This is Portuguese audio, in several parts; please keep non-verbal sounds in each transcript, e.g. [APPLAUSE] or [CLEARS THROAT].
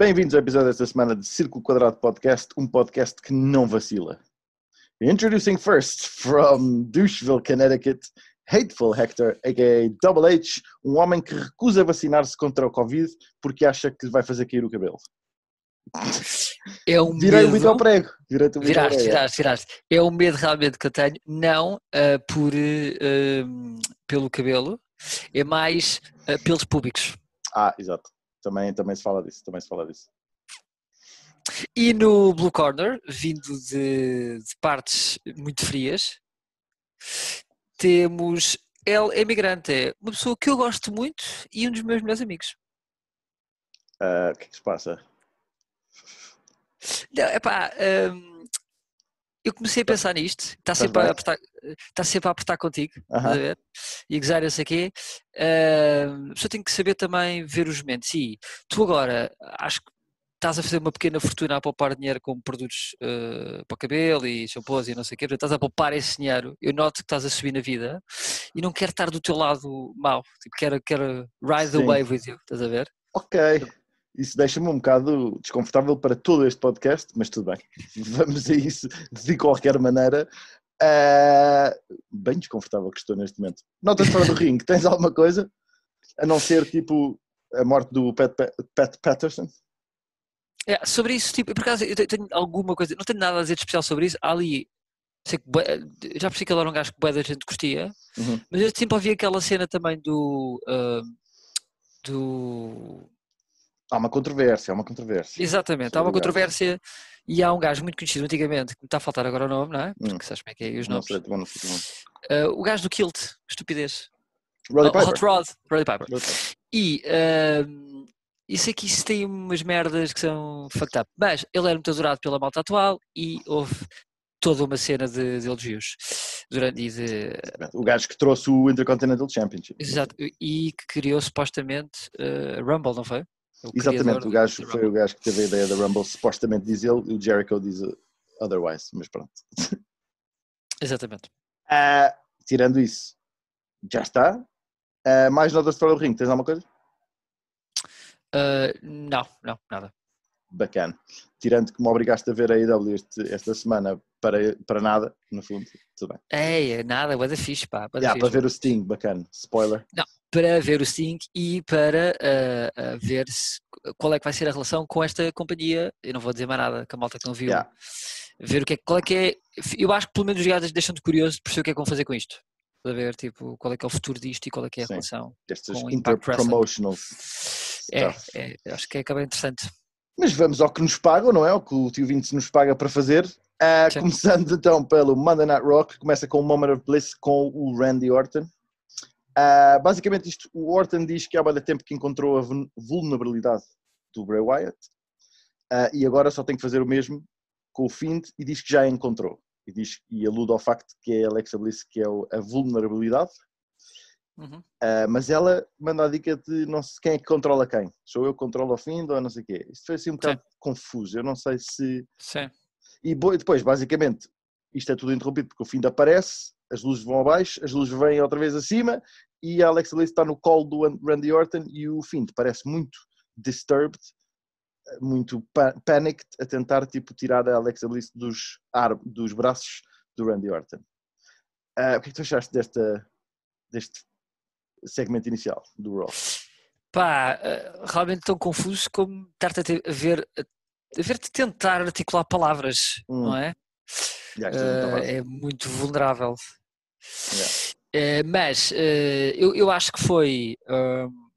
Bem-vindos ao episódio desta semana de Círculo Quadrado Podcast, um podcast que não vacila. Introducing first from Doucheville, Connecticut, Hateful Hector, a.k.a. Double H, um homem que recusa vacinar-se contra o Covid porque acha que vai fazer cair o cabelo. É um Virei medo. muito ao prego. Muito ao Viraste, viraste, viraste. É um medo realmente que eu tenho, não ah, por, ah, pelo cabelo, é mais ah, pelos públicos. Ah, exato. Também, também se fala disso, também se fala disso. E no Blue Corner, vindo de, de partes muito frias, temos El Emigrante, uma pessoa que eu gosto muito e um dos meus melhores amigos. Ah, o que é que se passa? Não, epá, hum, eu comecei a pensar nisto, está Estás sempre, a apertar, está sempre a apertar contigo, estás Aham. a ver? E a gozar, não sei o quê. Hum, a pessoa tem que saber também ver os momentos. E tu agora, acho que estás a fazer uma pequena fortuna a poupar dinheiro com produtos eh, para o cabelo e shampoos e não sei o quê, portanto, estás a poupar esse dinheiro, eu noto que estás a subir na vida e não quero estar do teu lado mau, tipo, quero, quero ride the Sim. wave with you, estás a ver? Ok. Isso deixa-me um bocado desconfortável para todo este podcast, mas tudo bem. [LAUGHS] Vamos a isso de qualquer maneira. Ah, bem desconfortável que estou neste momento. Notas fora do ringue, tens alguma coisa? A não ser tipo a morte do Pat, Pat, Pat Patterson? É, sobre isso, tipo, por acaso eu te- tenho alguma coisa, não tenho nada a dizer de especial sobre isso. Há ali, que, já percebi que ele era um gajo que bué da gente curtia, Uhum. mas eu sempre ouvi aquela cena também do. ah, do. Há uma controvérsia, há uma controvérsia. Exatamente, há Sobre uma controvérsia e há um gajo muito conhecido antigamente, que me está a faltar agora o nome, não é? Porque sabes como é que é os Não nomes. sei, não sei. também. Ah, o gajo do Kilt, estupidez. Roddy Oh, Piper. Hot Rod, Roddy Piper. Roddy Piper. E que isso tem umas merdas que são fucked up, mas ele era muito adorado pela malta atual e houve toda uma cena de, de elogios durante e de, O gajo que trouxe o Intercontinental Championship. exato, e que criou supostamente eh, Rumble, não foi? O Exatamente, o gajo foi o gajo que teve a ideia da Rumble, supostamente diz ele, e o Jericho diz uh, otherwise, mas pronto. [LAUGHS] Exatamente. Ah, tirando isso, já está. Ah, mais notas fora do ringue, tens alguma coisa? Eh, não, não, nada. Bacana. Tirando que me obrigaste a ver a AEW esta semana para, para nada, no fundo, tudo bem. É, nada, bué da fixe, pá. fixe. para ver o Sting, bacana. Spoiler. Para ver o Sting e para ah, ah, ver se- qual é que vai ser a relação com esta companhia. Eu não vou dizer mais nada, que a malta que não viu. Yeah. Ver o que é, qual é que é. Eu acho que pelo menos os gajos deixam-te curioso de perceber o que é que vão fazer com isto. Para ver tipo, qual é que é o futuro disto e qual é que é a Sim. relação. Estes interpromotional. É, é, acho que é acaba interessante. Mas vamos ao que nos pagam, não é? O que o tio Vince nos paga para fazer. Sim. começando então pelo Monday Night Rock, começa com o Moment of Bliss com o Randy Orton. Ah, basicamente, isto, o Orton diz que há muito tempo que encontrou a vul- vulnerabilidade do Bray Wyatt ah, e agora só tem que fazer o mesmo com o Fiend e diz que já a encontrou. E, diz, e alude ao facto que é a Alexa Bliss que é a vulnerabilidade, Uhum. ah, mas ela manda a dica de não sei quem é que controla quem. Sou eu que controlo o Fiend ou não sei o quê. Isto foi assim um bocado confuso. Eu não sei se. Sim. E depois, basicamente, isto é tudo interrompido porque o Fiend aparece, as luzes vão abaixo, as luzes vêm outra vez acima e a Alexa Bliss está no colo do An- Randy Orton e o Fiend parece muito disturbed, muito pa panicked, a tentar tipo, tirar a Alexa Bliss dos, ar dos braços do Randy Orton. Ah, o que é que tu achaste desta, deste segmento inicial do Raw? Pá, eh, realmente tão confuso como estar-te a, ver a ver-te tentar articular palavras, Hum. não é? Muito Eh, fácil. é muito vulnerável. Yeah. Eh, mas eh, eu, eu acho que foi. hum,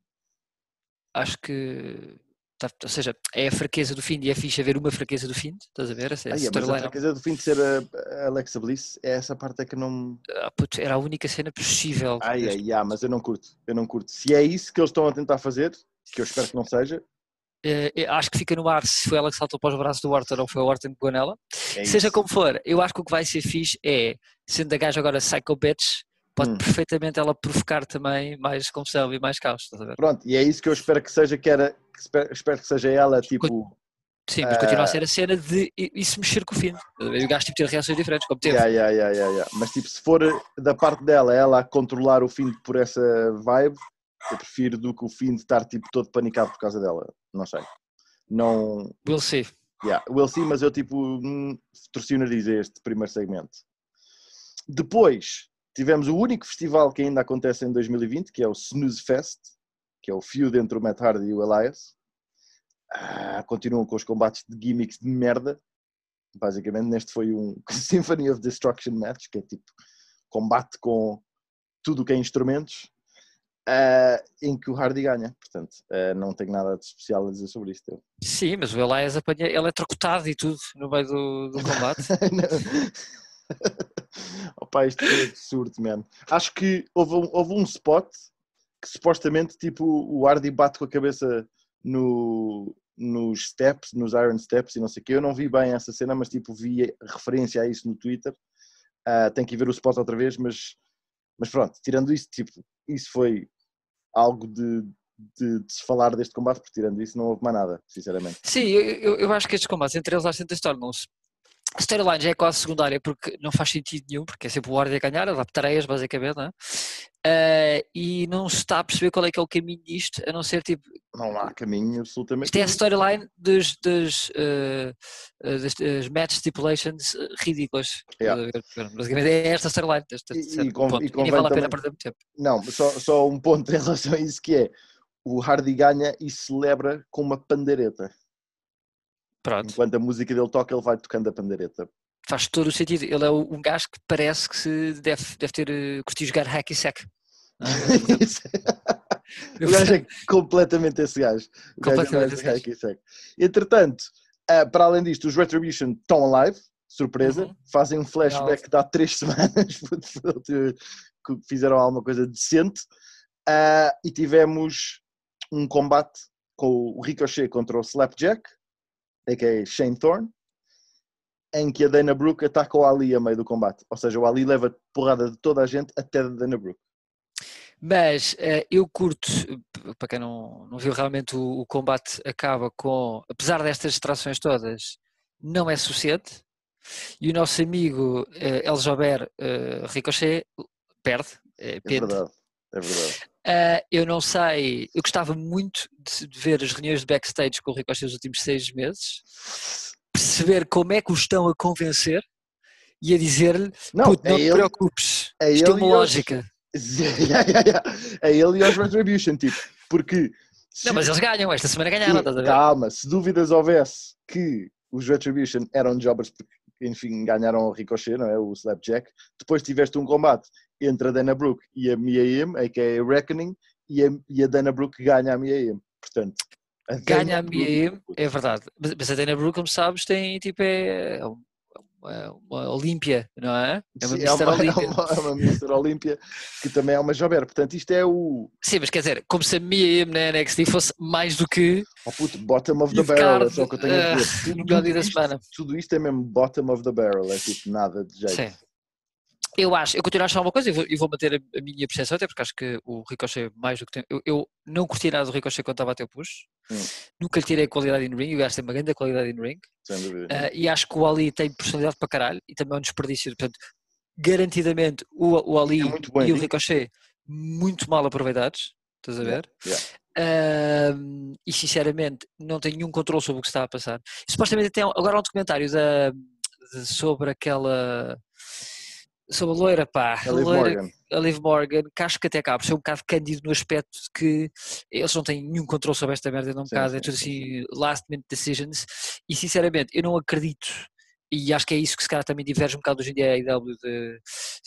acho que. tá- ou seja, é a fraqueza do fim e é fixe haver uma fraqueza do fim, estás a ver? Essa, Ah, essa yeah, mas a fraqueza do fim de ser a, a Alexa Bliss é essa parte é que não ah, puto, era a única cena possível. Ai, ai, mas eu não curto, eu não curto. Se é isso que eles estão a tentar fazer, que eu espero que não seja, Eh, eu acho que fica no ar se foi ela que saltou para os braços do Orton ou foi o Orton que pegou nela. é Seja como for, eu acho que o que vai ser fixe é, sendo a gaja agora psycho bitch, pode Hum. perfeitamente ela provocar também mais confusão e mais caos? Pronto, e é isso que eu espero que seja, que era, que espero, espero que seja ela, tipo, Sim, mas continua Ah. a ser a cena de isso mexer com o fim. o gajo tipo, ter reações diferentes, como teve. yeah, yeah, yeah, yeah, yeah. mas tipo, se for da parte dela, ela a controlar o fim por essa vibe, eu prefiro do que o fim de estar tipo todo panicado por causa dela, não sei. Não. We'll see. Yeah, we'll see, mas eu tipo hum, torci o nariz a este primeiro segmento. Depois tivemos o único festival que ainda acontece em 2020, que é o Snooze Fest, que é o feud entre o Matt Hardy e o Elias. Ah, continuam com os combates de gimmicks de merda. Basicamente, neste foi um [LAUGHS] Symphony of Destruction match, que é tipo combate com tudo o que é instrumentos, uh, em que o Hardy ganha. Portanto, uh, não tenho nada de especial a dizer sobre isto. Sim, mas o Elias apanha, ele é trocotado e tudo no meio do, do combate. [LAUGHS] [LAUGHS] Opa, isto é absurdo, man. Acho que houve um, houve um spot que supostamente tipo, o Hardy bate com a cabeça no, nos steps, nos Iron Steps e não sei o quê. Eu não vi bem essa cena, mas tipo vi referência a isso no Twitter. Uh, tenho que ir ver o spot outra vez, mas, mas pronto, tirando isso, tipo, isso foi algo de, de, de, se falar deste combate, porque tirando isso não houve mais nada, sinceramente. Sim, eu, eu acho que estes combates entre eles às tantas tornam-se a storyline já é quase secundária porque não faz sentido nenhum, porque é sempre o Wardy a ganhar, a dar tareias basicamente, não é? Uh, e não se está a perceber qual é que é o caminho disto, a não ser tipo. Não há caminho absolutamente. Isto é a storyline dos, dos, uh, das, das match stipulations ridículas. Yeah. Basicamente é esta storyline. E, e, com, e, e vale a pena perder muito tempo. Não, só, só um ponto em relação a isso que é o Hardy ganha e celebra com uma pandeireta. Pronto. Enquanto a música dele toca, ele vai tocando a pandeireta. Faz todo o sentido. Ele é um gajo que parece que se deve, deve ter uh, curtido jogar hack sack. [LAUGHS] o gajo é completamente esse gajo. O completamente gajo é esse gajo. Entretanto, uh, para além disto, os Retribution estão alive, surpresa, uhum. fazem um flashback de há três [LAUGHS] semanas que fizeram alguma coisa decente uh, e tivemos um combate com o Ricochet contra o Slapjack a.k.a. Shane Thorne, em que a Dana Brooke ataca o Ali a meio do combate. Ou seja, o Ali leva porrada de toda a gente até a Dana Brooke. Mas uh, eu curto, para quem não, não viu realmente o, o, combate acaba com, apesar destas distrações todas, não é suficiente. E o nosso amigo uh, El Jober uh, Ricochet perde. é verdade, é verdade. Uh, eu não sei, eu gostava muito de, de, ver as reuniões de backstage com o Ricochet nos últimos seis meses, perceber como é que o estão a convencer e a dizer-lhe: não, é não ele, te preocupes, é isto é uma lógica. [LAUGHS] é ele e os Retribution, tipo, porque. Se, não, mas eles ganham, esta semana ganharam, estás a ver? Calma, se dúvidas houvesse que os Retribution eram jobbers porque, enfim, ganharam o Ricochet, não é? O Slapjack. Depois tiveste um combate entre a Dana Brooke e a Mia Yim, a que é a Reckoning, e a, e a Dana Brooke ganha a Mia Yim. Portanto, a ganha a Mia Yim, é verdade. Mas, a Dana Brooke, como sabes, tem tipo é, é uma, uma Olímpia, não é? É uma Mr. Olímpia. É uma, é uma Mr. Olímpia que também é uma Jober. Portanto, isto é o. Sim, mas quer dizer, como se a Mia Yim na NXT fosse mais do que. Oh puto, bottom of the barrel, é só o que eu tenho a dizer. Uh, tudo, tudo, isto, tudo isto é mesmo bottom of the barrel, é tipo nada de jeito. Sim. Eu acho, eu continuo a achar uma coisa e vou, vou, manter a, a, minha percepção, até porque acho que o Ricochet, mais do que tem. Eu, eu não curti nada do Ricochet quando estava a ter push, hum. nunca lhe tirei qualidade in ring, o gajo tem uma grande qualidade in ring, uh, e acho que o Ali tem personalidade para caralho e também é um desperdício. Portanto, garantidamente o, o Ali é e o Ricochet muito mal aproveitados, estás a ver? Yeah. Uh, e sinceramente não tenho nenhum controle sobre o que está a passar. supostamente tem agora um documentário da, de, sobre aquela sobre a loira, pá, a Liv, loira, Morgan. a Liv Morgan, que acho que até acaba por ser um bocado cândido no aspecto de que eles não têm nenhum controle sobre esta merda, não um bocado, é tudo assim, last minute decisions, e sinceramente eu não acredito, e acho que é isso que se calhar também diverge um bocado hoje em dia a IW de,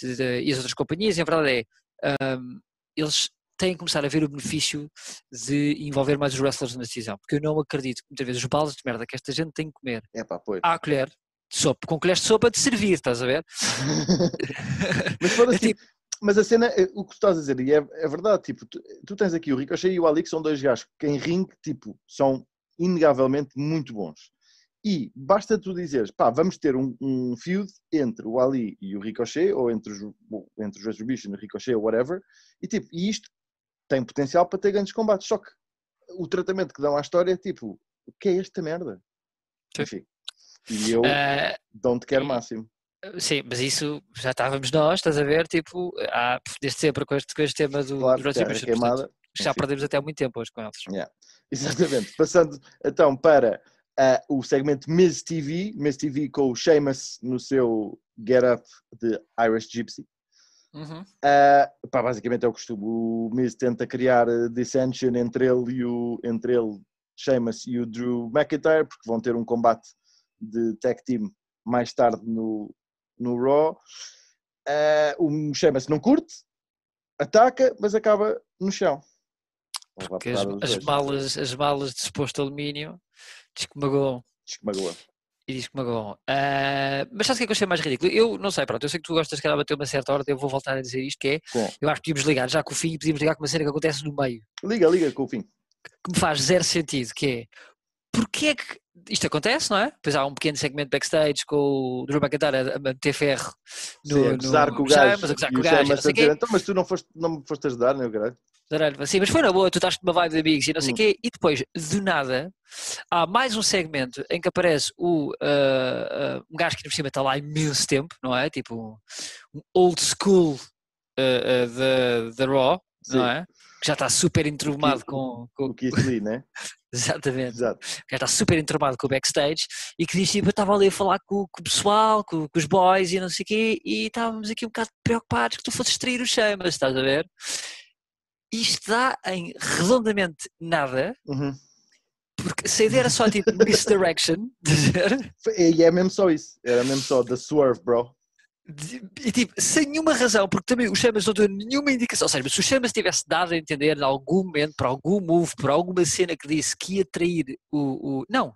de, de, e as outras companhias, e a verdade é, um, eles têm que começar a ver o benefício de envolver mais os wrestlers na decisão, porque eu não acredito que muitas vezes os baldes de merda que esta gente tem que comer é pois. à colher sopa, com colheres de sopa de servir, estás a ver? [LAUGHS] mas, é assim, tipo... mas a cena, eh, o que tu estás a dizer, e é, é verdade, tipo, tu, tu, tens aqui o Ricochet e o Ali, que são dois gajos que em ring, tipo, são inegavelmente muito bons. E basta tu dizeres, pá, vamos ter um, um feud entre o Ali e o Ricochet, ou entre os, entre os Retribution, o Ricochet, ou whatever, e tipo, e isto tem potencial para ter grandes combates. Só que o tratamento que dão à história é tipo, o que é esta merda? Sim. Enfim. E eu uh, don't care máximo. Sim, mas isso já estávamos nós, estás a ver? Tipo, há, desde sempre com este, com este tema do, claro. Queimada, já perdemos até muito tempo hoje com eles. Yeah. [LAUGHS] Exatamente. Passando então para uh, o segmento Miz TV, Miz TV com o Sheamus no seu Get Up de Irish Gypsy. Uhum. Uh, pá, basicamente é o costume. O Miz tenta criar dissension entre ele e o entre ele, Sheamus e o Drew McIntyre, porque vão ter um combate de tag team mais tarde no, no Raw. Uh, o Sheamus não curte, ataca, mas acaba no chão. Porque as, as malas, as malas de exposto alumínio descomagou. Descomagou. E descomagou. Uh, mas sabes o que é que eu achei mais ridículo? Eu não sei, pronto, eu sei que tu gostas de bater uma certa ordem, eu vou voltar a dizer isto, que é, Bom. eu acho que podíamos ligar já com o fim e podíamos ligar com uma cena que acontece no meio. Liga, liga com o fim. Que me faz zero sentido, que é, porque é que isto acontece, não é? Depois há um pequeno segmento backstage com o Drew McIntyre a meter ferro no, Sim, a gozar com o gajo. Mas, a com o gajo, dizer, então, mas tu não, foste, não me foste ajudar, não é, caralho? Sim, mas foi na boa, tu estás numa vibe de amigos e não sei o hum. quê, e depois, do nada, há mais um segmento em que aparece o, uh, uh, um gajo que por cima está lá há imenso tempo, não é? Tipo, um old school uh, da Raw, Sim. não é? Que já está super enturmado com, com... O Keith Lee, né? [LAUGHS] Exatamente. Exato. Já está super enturmado com o backstage e que diz tipo, eu estava ali a falar com, com o pessoal, com, com, os boys e não sei o quê, e estávamos aqui um bocado preocupados que tu fosses distrair os chamas, estás a ver? Isto dá em redondamente nada, uhum. porque se a ideia era só tipo misdirection. [LAUGHS] E é mesmo só isso, era mesmo só the swerve, bro. E tipo, sem nenhuma razão, porque também o Chamas não deu nenhuma indicação. Ou seja, se o Chamas tivesse dado a entender em algum momento, por algum move, por alguma cena que disse que ia trair o. o... Não,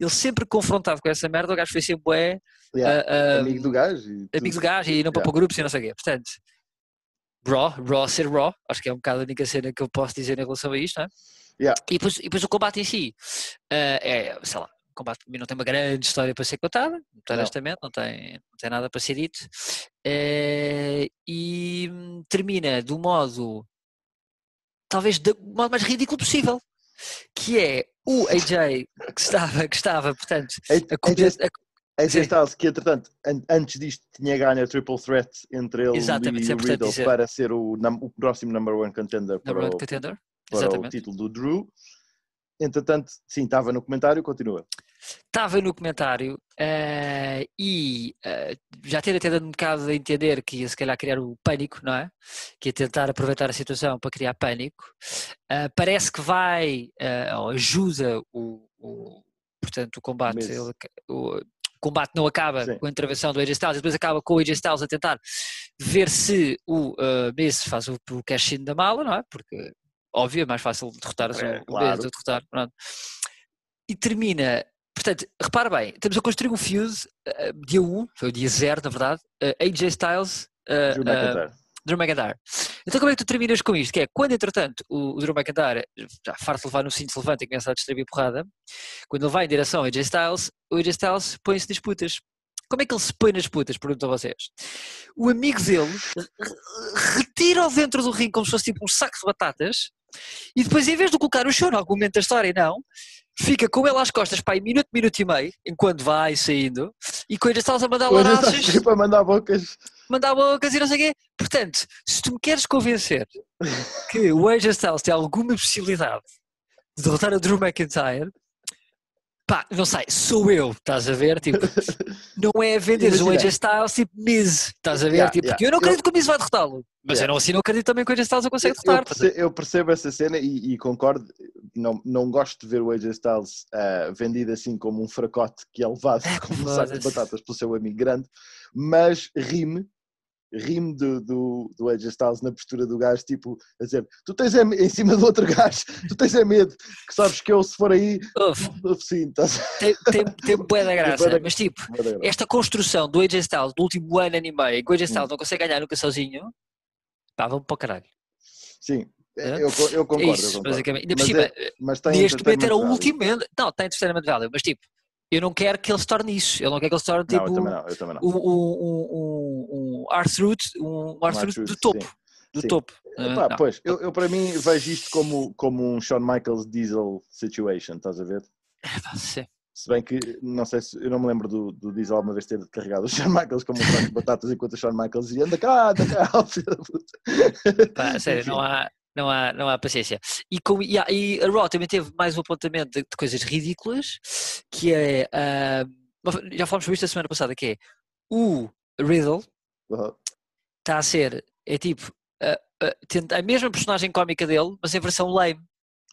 ele sempre confrontado com essa merda, o gajo foi sempre é, yeah. uh, uh, amigo do gajo. Amigo do gajo e não para yeah. para grupos e não sei o quê. Portanto, Raw, Raw ser Raw, acho que é um bocado a única cena que eu posso dizer em relação a isto, não é? Yeah. E, depois, e depois o combate em si uh, é, sei lá, combate não tem uma grande história para ser contada, honestamente, não tem, não tem nada para ser dito. Uh, e termina do modo, talvez do modo mais ridículo possível, que é o AJ que estava, que estava portanto, a, comer, a, AJ Styles, que entretanto, antes disto tinha ganho a triple threat entre ele Exatamente, e o Riddle dizer. para ser o, o, próximo number one contender, number para, one o, contender. para o título do Drew. Entretanto, sim, estava no comentário, continua. Estava no comentário uh, e uh, já ter até dado um bocado a entender que ia se calhar criar o pânico, não é? Que ia tentar aproveitar a situação para criar pânico. Uh, parece que vai, ou ajuda o, o, portanto, o combate. Ele, o, combate não acaba Sim. com a intervenção do AJ Styles, depois acaba com o AJ Styles a tentar ver se o uh, Miz faz o, o cash-in da mala, não é? Porque, óbvio, é mais fácil derrotar é, o claro. Miz, derrotar, pronto. E termina Portanto, repara bem, estamos a construir um fuse uh, dia 1, foi o dia 0 na verdade, uh, AJ Styles, uh, McIntyre. Drew McIntyre. Então como é que tu terminas com isto? Que é, quando entretanto o, o Drew McIntyre já farto de levar no cinto, se levanta e começa a distribuir porrada, quando ele vai em direção ao AJ Styles, o AJ Styles põe-se disputas. Como é que ele se põe nas disputas? Pergunto a vocês. O amigo dele retira-o dentro do ringue como se fosse tipo um saco de batatas e depois, em vez de colocar o show no argumento da história, não, fica com ele às costas para aí minuto, minuto e meio, enquanto vai saindo, e com ele estás a mandar laranjas. Para mandar bocas. Mandar bocas e não sei o quê. Portanto, se tu me queres convencer que [LAUGHS] o AJ Styles tem alguma possibilidade de derrotar a Drew McIntyre, pá, não sei, sou eu, estás a ver? Tipo, [LAUGHS] não é vender um AJ Styles tipo Miz, estás a ver? Yeah, tipo, yeah. eu não acredito eu... que o Miz vai derrotá-lo, mas yeah. eu não, assim não acredito também que o AJ Styles o consegue derrotar. Eu percebo, eu percebo essa cena e, e, concordo, não, não gosto de ver o AJ Styles uh, vendido assim como um fracote que é levado é, [LAUGHS] como um saco de batatas pelo seu amigo grande, mas rime rime do, do, do AJ Styles na postura do gajo, tipo, a dizer, tu tens é, em cima do outro gajo, [LAUGHS] tu tens é medo, que sabes que eu se for aí, Uf, sim, estás... tem, tem, tem bué da graça, mas tipo, esta construção do AJ Styles do último ano e meio, em que o AJ Styles hum. não consegue ganhar nunca sozinho, pá, vamos para o caralho. Sim? Eu, eu concordo. É isso, eu concordo. basicamente. Ainda por cima, é, mas neste momento era o último, não, tem entertainment value, mas tipo, eu não quero que ele se torne isso. Eu não quero que ele se torne tipo não, não, um, um, um, um Arthruth, um Arthruth do topo. Sim. Do sim. topo. Epá, pois, eu, eu, para mim vejo isto como, como um Shawn Michaels Diesel situation, estás a ver? Sim. Se bem que, não sei se, eu não me lembro do, do Diesel alguma vez ter carregado o Shawn Michaels como um prato de batatas enquanto o Shawn Michaels ia, anda cá, anda cá, [LAUGHS] Pá, sério, não há, Não há, não há paciência. E, com, e, a, e a Raw também teve mais um apontamento de, de coisas ridículas, que é. Uh, já falamos sobre isto a semana passada, que é o Riddle Uhum. está a ser. É tipo. Uh, uh, a mesma personagem cómica dele, mas em versão lame.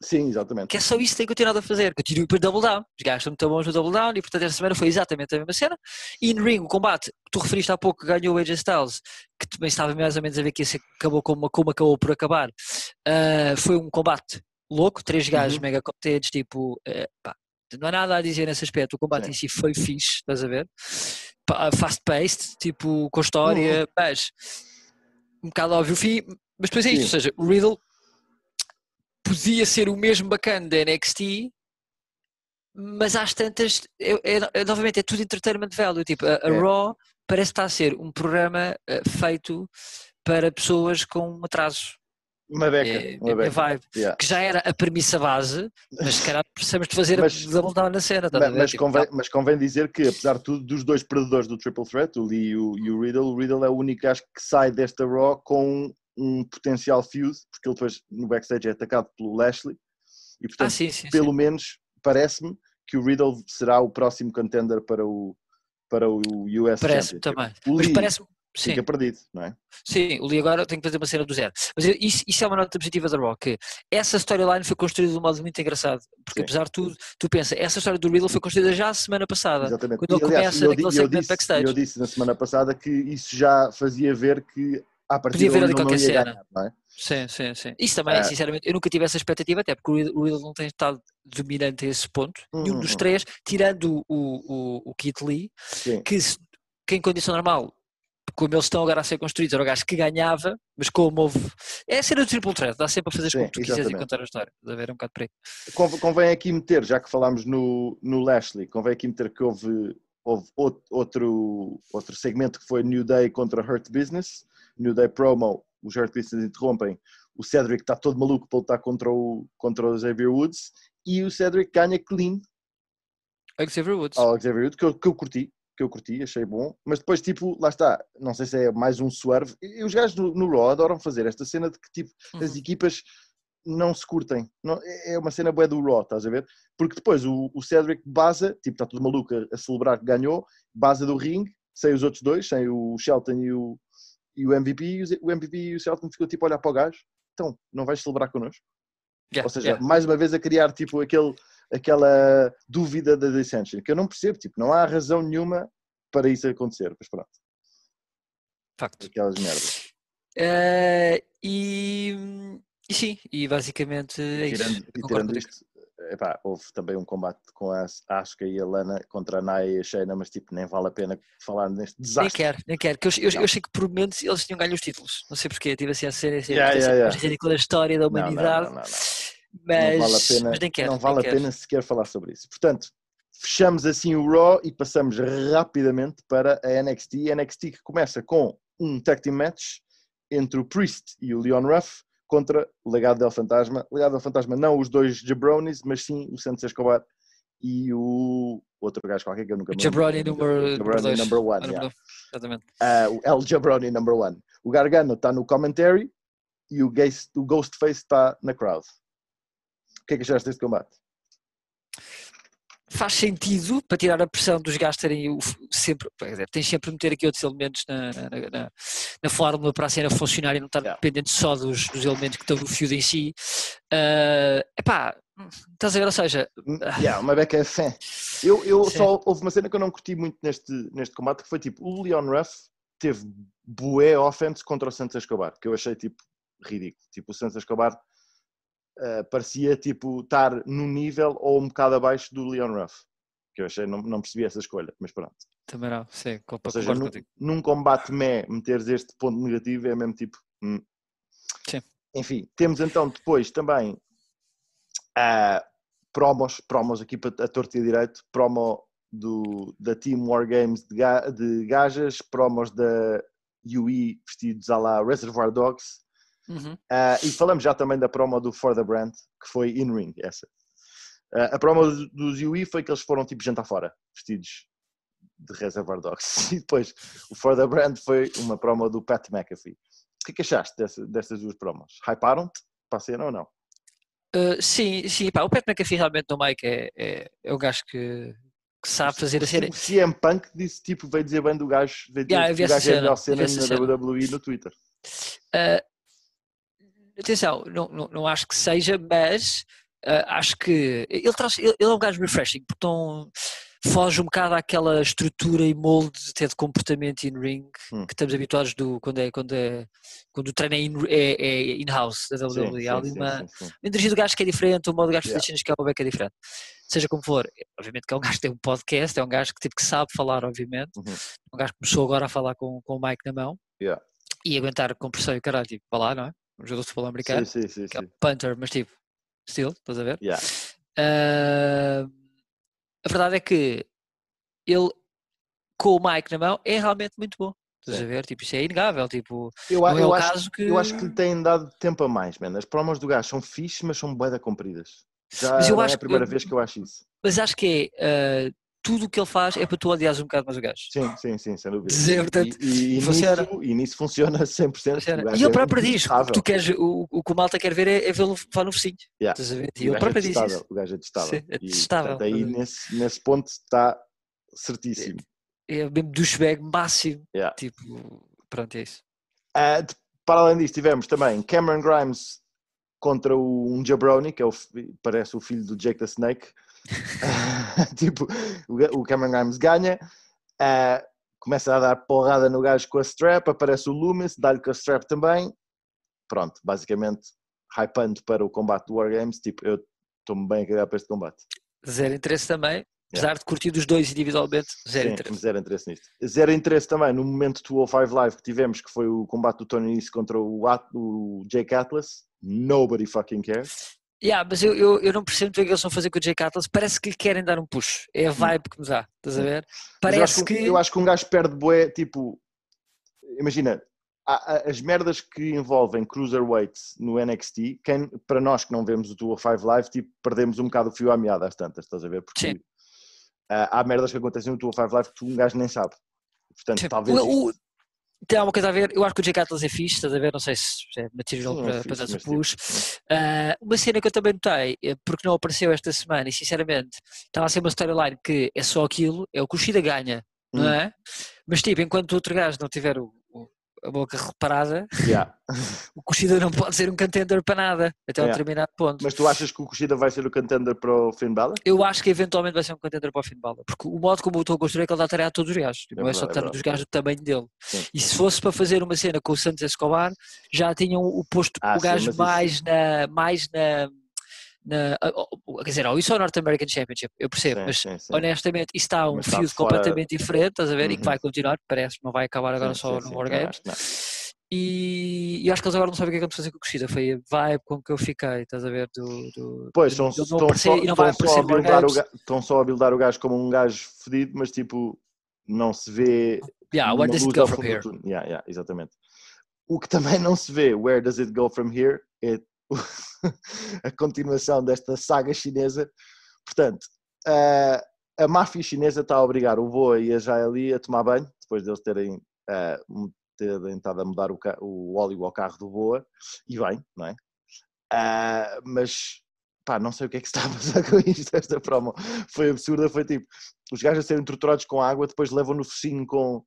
Sim, exatamente. Que é só isso que tem continuado a fazer. Continua depois Double Down. Os gajos são muito bons no Double Down e portanto esta semana foi exatamente a mesma cena. E no ring, o combate, tu referiste há pouco que ganhou o AJ Styles, que também estava mais ou menos a ver que esse acabou como, como acabou por acabar. Uh, foi um combate louco, três gajos Uhum. mega competentes, tipo, uh, pá, não há nada a dizer nesse aspecto. O combate Sim. em si foi fixe, estás a ver? Fast-paced, tipo, com história, Uhum. mas um bocado óbvio o fim. Mas depois é isto, Sim. ou seja, o Riddle podia ser o mesmo bacana da NXT, mas às tantas, é, é- é- novamente, é tudo entertainment value. Tipo, a, a É. Raw parece estar a ser um programa eh, feito para pessoas com atrasos. Uma beca. É, é uma a minha beca. vibe. Yeah. Que já era a premissa base, mas se calhar precisamos de fazer Mas- a double down na cena. a Mas, mas Tipo, convém, mas convém dizer que, apesar de tudo, dos dois perdedores do Triple Threat, o Lee e o, e o Riddle, o Riddle é o único gajo que sai desta Raw com um potencial feud, porque ele depois no backstage é atacado pelo Lashley, e Ah, portanto, sim, sim. pelo sim. menos, parece-me que o Riddle será o próximo contender para o, para o US Parece-me Championship. também. O Mas Lee parece Sim, fica perdido, não é? sim, o Lee agora tem que fazer uma cena do zero. Mas isso, isso é uma nota positiva da Raw, que essa storyline foi construída de um modo muito engraçado. Porque Sim. apesar de tudo, tu pensa, essa história do Riddle foi construída já a semana passada. Exatamente. Quando ele E, aliás, começa eu, naquele eu segmento disse, backstage. eu disse na semana passada que isso já fazia ver que à partida Podia ver o ali qualquer cena. ganhar, não é? Sim, sim, sim. Isso também, Ah. sinceramente, eu nunca tive essa expectativa, até porque o Riddle- não tem estado dominante a esse ponto. Nenhum dos Uhum. três, tirando o, o, o Kit Lee, Sim. que, que em condição normal, como eles estão agora a ser construídos, era o gajo que ganhava, mas como houve. É a cena do Triple Threat, dá sempre a fazer como tu quiseres e contar a história. Dá a ver é um bocado. Conv- Convém aqui meter, já que falámos no, no Lashley, convém aqui meter que houve, houve out- outro, outro segmento que foi New Day contra Hurt Business. New Day promo, os Hurt Business interrompem. O Cedric está todo maluco para lutar contra o, contra o Xavier Woods e o Cedric ganha clean Xavier Woods. ao Xavier Woods, que eu, que eu curti, que eu curti, achei bom, mas depois, tipo, lá está, não sei se é mais um swerve. E os gajos no, no Raw adoram fazer esta cena de que, tipo, as Uhum. equipas não se curtem. Não, é é uma cena boa do Raw, estás a ver? Porque depois o, o Cedric baza, tipo, está todo maluco a, a celebrar que ganhou, baza do ringue, sem os outros dois, sem o Shelton e o, e o MVP, e o MVP e o Shelton ficou tipo a olhar para o gajo, então, não vais celebrar connosco? Yeah, Ou seja, yeah. mais uma vez a criar tipo aquele, aquela dúvida da Dissension, que eu não percebo, tipo, não há razão nenhuma para isso acontecer, mas pronto, Facto. aquelas merdas. Eh, e, e sim, e basicamente é isso. Tirando, e Concordo tirando isto, epá, houve também um combate com a Asuka e a Lana contra a Naya e a Shayna, mas tipo, nem vale a pena falar neste Nem desastre. quero, nem quero. Que eu, eu, eu achei que por momentos eles tinham ganho os títulos. Não sei porquê, tive assim a ser assim, Yeah, yeah, yeah. ridícula história da Não, não, não, humanidade. não, não. Mas, não vale a pena, mas nem quero. não vale nem a quero. pena sequer falar sobre isso. Portanto, fechamos assim o Raw e passamos rapidamente para a NXT. NXT que começa com um tag team match entre o Priest e o Leon Ruff contra o Legado del Fantasma. Legado del Fantasma não os dois Jabronis, mas sim o Santos Escobar e o outro gajo qualquer que eu nunca me lembro. Jabroni número Jabroni 2. number one, yeah. Exatamente. Ah, o El Jabroni number one. O Gargano está no commentary e o, Gaze- o Ghostface está na crowd. O que é que achaste deste combate? Faz sentido para tirar a pressão dos gajos terem o, sempre. dizer, Tens sempre de meter aqui outros elementos na, na, na, na fórmula para a cena funcionar e não estar Yeah. dependente só dos, dos elementos que estão no feud em si. Ah, epá, estás a ver? Ou seja, Yeah, uma beca é fã. Eu, eu Sim. só houve uma cena que eu não curti muito neste, neste combate que foi tipo o Leon Ruff teve bué offense contra o Santos Escobar, que eu achei tipo ridículo. Tipo, o Santos Escobar eh, parecia tipo estar no nível ou um bocado abaixo do Leon Ruff. Que eu achei, não, não percebi essa escolha, mas pronto. também não, sim, Ou seja, num, num combate mé, meteres este ponto negativo é mesmo tipo. hum. Sim. Enfim, temos então depois também ah, promos, promos aqui para a torta e direito, promo do, da Team War Games de, ga- de gajas, promos da UE vestidos à la Reservoir Dogs, Uhum. ah, e falamos já também da promo do For the Brand, que foi in-ring, essa. Ah, a promo dos- dos UE foi que eles foram tipo jantar fora, vestidos de Reservoir Dogs. [LAUGHS] E depois o For the Brand foi uma promo do Pat McAfee. O que é que achaste dessa, destas duas promos? Hyparam-te? para a cena ou não? Uh, sim, sim, pá, o Pat McAfee realmente no Mike é, é, é um gajo que, que sabe fazer a cena. O CM Punk disse tipo, veio dizer bem do gajo, veio dizer Yeah, que o gajo é a melhor cena na cena. WWE no Twitter. Uh, atenção, não, não, não acho que seja, mas uh, acho que ele, traz, ele, ele é um gajo refreshing, porque foge um bocado àquela estrutura e molde até de comportamento in-ring Hum. que estamos habituados do, quando, é, quando, é, quando o treino é in- é é in-house da WWE. sim, Há sim, uma, sim, sim. a energia do gajo que é diferente, o modo do gajo de Yeah. cenas que é o que é diferente. Seja como for, obviamente que é um gajo que tem um podcast, é um gajo que, tipo, que sabe falar, obviamente. Uhum. Um gajo que começou agora a falar com, com o mic na mão Yeah. e aguentar compressão e o caralho, tipo, para lá, não é? Um jogador de futebol americano, Sim, sim, sim, que é um punter, mas tipo, still, estás a ver? Yeah. Ah, a verdade é que ele, com o mic na mão, é realmente muito bom. Estás a ver? Tipo, isso é inegável. Tipo, Eu, não é eu acho, que. eu acho que lhe têm dado tempo a mais, man. As promos do gajo são fixe, mas são bué da compridas. Já Mas eu não é acho a que- primeira vez que eu acho isso. Mas acho que é. ah, tudo o que ele faz é para tu odiares um bocado mais o gajo. Sim, sim, sim, sem dúvida. Dizer, portanto, e, e, e funciona. nisso, e nisso funciona [LAUGHS] 100%. Funciona. O gajo E ele é próprio diz: o que tu queres, o, o que o malta quer ver é, é vê-lo falar no focinho. Yeah. Estás a ver? O E ele é próprio diz isso. O gajo é detestável. Sim, é E, detestável. portanto, aí nesse, nesse ponto está certíssimo. É mesmo douchebag máximo. Yeah. Tipo, pronto, é isso. Ah, de- para além disso, tivemos também Cameron Grimes contra o, um Jabroni, que é o, parece o filho do Jake the Snake. [LAUGHS] tipo, o, Cameron Grimes ganha, ah, começa a dar porrada no gajo com a strap, aparece o Loomis, dá-lhe com a strap também. Pronto, basicamente, hypando para o combate do War Games. Tipo, eu estou-me bem a cagar para este combate. Zero interesse também. Apesar de curtir dos dois individualmente, zero Sim, interesse. zero interesse nisto. Zero interesse também no momento 205 Live que tivemos, que foi o combate do Tony Nese contra o, o Jake Atlas. Nobody fucking cares. Yeah, mas eu, eu, eu não percebo muito o que eles vão fazer com o Jake Atlas. Parece que lhe querem dar um push. É a vibe que me dá. Estás a ver? Mas eu acho Parece que. Eu acho que um gajo perde bué, tipo... Imagina, as merdas que envolvem cruiserweights no NXT, quem, para nós que não vemos o 205 Live, tipo, perdemos um bocado o fio à meada às tantas, estás a ver? Porque ah, há merdas que acontecem no 205 Live que tu, um gajo nem sabe. Portanto, Sim, talvez... o- o- tem alguma coisa a ver? Eu acho que o Jake Atlas é fixe, estás a ver? Não sei se é material é para, fixe, para dar mas o push. tipo, Ah, uma cena que eu também notei, eh, porque não apareceu esta semana, e sinceramente estava a ser uma storyline que é só aquilo, é o Kushida ganha, não Hum. é? Mas tipo, enquanto o outro gajo não tiver o- a boca reparada, yeah. [LAUGHS] o Kushida não pode ser um contender para nada, até um Yeah. determinado ponto. Mas tu achas que o Kushida vai ser o contender para o Finn Balor? Eu acho que eventualmente vai ser um contender para o de bala, porque o modo como eu estou a construir é que ele dá tarefa a todos os gajos, tipo, É não é só é estar dos gajos do tamanho dele. Sim. E se fosse para fazer uma cena com o Santos Escobar, já tinham o posto Ah, o sim, gajo mas isso- mais na. Mais na, na quer dizer, ou isso é o North American Championship, eu percebo, Sim, mas sim, sim. honestamente isso está um fora- completamente diferente, estás a ver? E que Uhum. vai continuar, parece não vai acabar agora só no War também Games. não. E, e acho que eles agora não sabem o que é que vão fazer com o Kushida, foi a vibe com que eu fiquei, estás a ver? Do, do, Pois, estão, ele não estão, aparecer- só, não estão, só a buildar o Games. ga- estão só a buildar o gajo como um gajo fedido, mas tipo, não se vê. Yeah, where does it go from here? Yeah, yeah, exatamente. O que também não se vê, where does it go from here, é [LAUGHS] a continuação desta saga chinesa. Portanto, a, máfia chinesa está a obrigar o Boa e a Jaeli a tomar banho, depois deles terem, terem estado a mudar o, o óleo ao carro do Boa, e bem, não é? Mas pá, não sei o que é que se está a passar [LAUGHS] com isto, esta promo foi absurda, foi tipo, os gajos a serem torturados com água, depois levam no focinho com,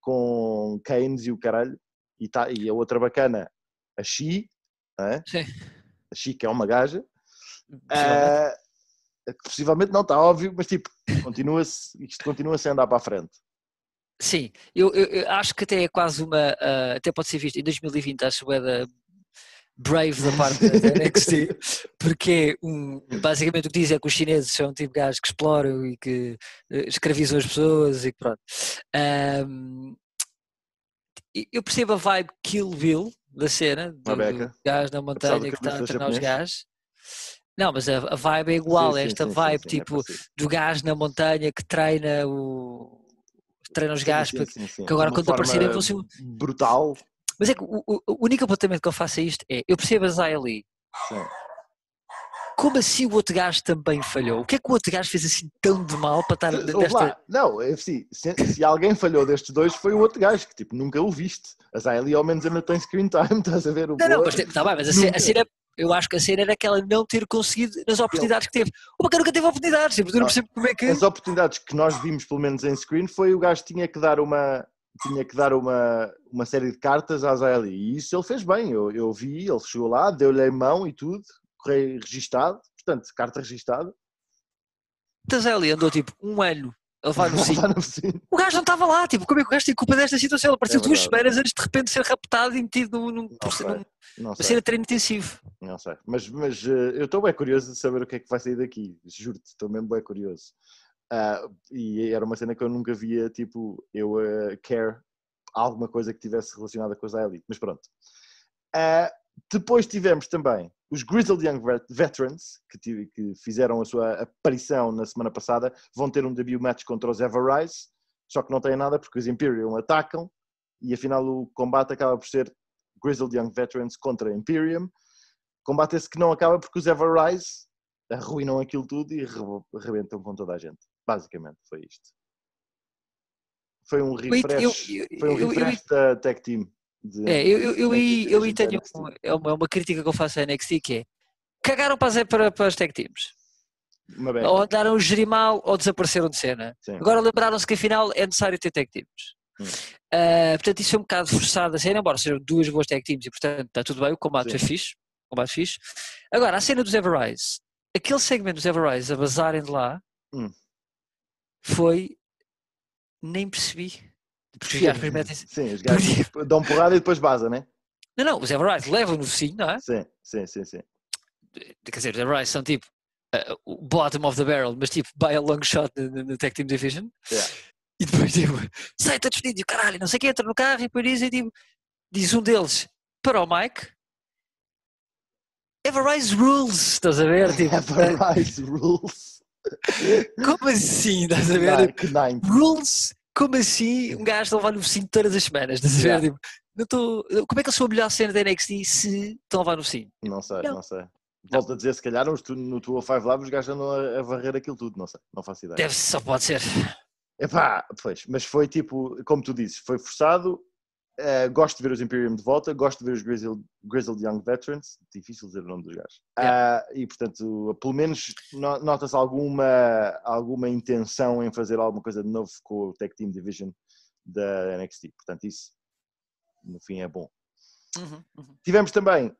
com canes e o caralho, e, tá, e a outra bacana, a Xi, não é? Sim. a que é uma gaja, Possivelmente. que possivelmente não está óbvio, mas tipo, continua-se, isto continua-se a andar para a frente. Sim, eu, eu- eu acho que até é quase uma. ah, até pode ser visto em 2020, acho que é da brave da parte da [LAUGHS] NXT, porque é um, basicamente o que diz é que os chineses são um tipo de gajos que exploram e que eh, escravizam as pessoas e que pronto. E- eu percebo a vibe Kill Bill da cena, do, do gajo na montanha que que está a treinar os gajos. Não, mas a, a vibe é igual, Sim, esta sim, vibe sim, é tipo parecido. do gajo na montanha que treina o treina os sim. que agora quando aparecerem vão ser brutal. Mas é que o, o- o único apontamento que eu faço a isto é, eu percebo a Zaya Lee, Sim. Como assim o outro gajo também falhou? O que é que o outro gajo fez assim tão de mal para estar nesta... lá, Não, é assim, se, se alguém falhou destes dois foi o outro gajo, que tipo, nunca o viste. A Zayli ao menos ainda tem screen time, [LAUGHS] estás a ver? O Não, não, mas, tá bem, mas a, a cena, Eu acho que a cena era aquela não ter conseguido nas oportunidades que teve. O bacana nunca teve oportunidades, eu não Ah, percebo como é que. As oportunidades que nós vimos, pelo menos em screen, foi o gajo tinha que dar uma tinha que dar uma, uma série de cartas à Zayli e isso ele fez bem. Eu, eu vi, ele chegou lá, deu-lhe a mão e tudo, correio registado, portanto, carta registada. Tazelli andou tipo um ano a levar no [LAUGHS] focinho. O gajo não estava lá, tipo, como é que o gajo tem culpa desta situação? Ele apareceu É duas semanas antes de repente ser raptado e metido num, num, num- de treino intensivo. Não sei, mas, mas eh, eu estou bem curioso de saber o que é que vai sair daqui, juro-te, estou mesmo bem curioso. Ah, e era uma cena que eu nunca via, tipo, eu eh, care alguma coisa que tivesse relacionada com os Elite, mas pronto. Ah, depois tivemos também os Grizzled Young Vet- Veterans, que, tive- que fizeram a sua aparição na semana passada, vão ter um debut match contra os Everrise, só que não têm nada porque os Imperium atacam e afinal o combate acaba por ser Grizzled Young Veterans contra Imperium. Combate esse que não acaba porque os Everrise arruinam aquilo tudo e re- arrebentam com toda a gente. Basicamente foi isto. Foi um refresh, foi um refresh da Tech Team. De- É, eu, eu, eu, eu aí tenho é uma, é uma crítica que eu faço à NXT que é cagaram para, para, para as tag teams. Uma. Ou andaram a gerir mal ou desapareceram de cena. Sim. Agora lembraram-se que afinal é necessário ter tag teams. Hum. Ah, portanto, isso é um bocado forçado a cena, embora sejam duas boas tag teams e portanto está tudo bem, o combate Sim. foi fixe. Combate fixe. Agora, a cena dos Everrise, aquele segmento dos Everrise a bazarem de lá Hum. foi. Nem percebi. Porque os gajos depois metem-se- Sim, os [LAUGHS] gajos [LAUGHS] dão porrada e depois baza, né? Não, não, os Everrise levam no focinho, não é? Sim, sim, sim, sim. Quer dizer, os Everrise são tipo ah, o bottom of the barrel, mas tipo by a long shot na, Tag Team Division. Yeah. E depois tipo, sai, está despedido, e o caralho, não sei o que, entra no carro e depois dizem tipo, diz um deles para o Mike. Everrise rules, estás a ver? [LAUGHS] Tipo, Everrise Rules. como assim, estás a ver? Rules, como assim um gajo está a levar no focinho todas as semanas, estás a ver? Yeah. Tipo, não estou, como é que eles são a melhor cena da NXT se estão a levar no focinho? Não sei, Não. não sei. Volto a dizer, se calhar os tu- no 205 Live os gajos andam a, a varrer aquilo tudo, não sei, não faço ideia. Deve, só pode ser. Epá, pois, mas foi tipo, como tu dizes, foi forçado. Eh, gosto de ver os Imperium de volta, gosto de ver os Grizzled, Grizzled Young Veterans, difícil dizer o nome dos gajos. Ah, e portanto, pelo menos no- nota-se alguma, alguma intenção em fazer alguma coisa de novo com o Tech Team Division da NXT. Portanto, isso no fim é bom. Uhum, uhum. Tivemos também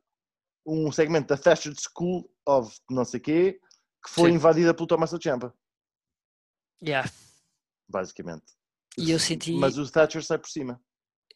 um segmento da Thatcher School of não sei quê, que foi Sim. invadida pelo Tommaso Ciampa, Yeah. basicamente. E eu senti, Mas o Thatcher sai por cima.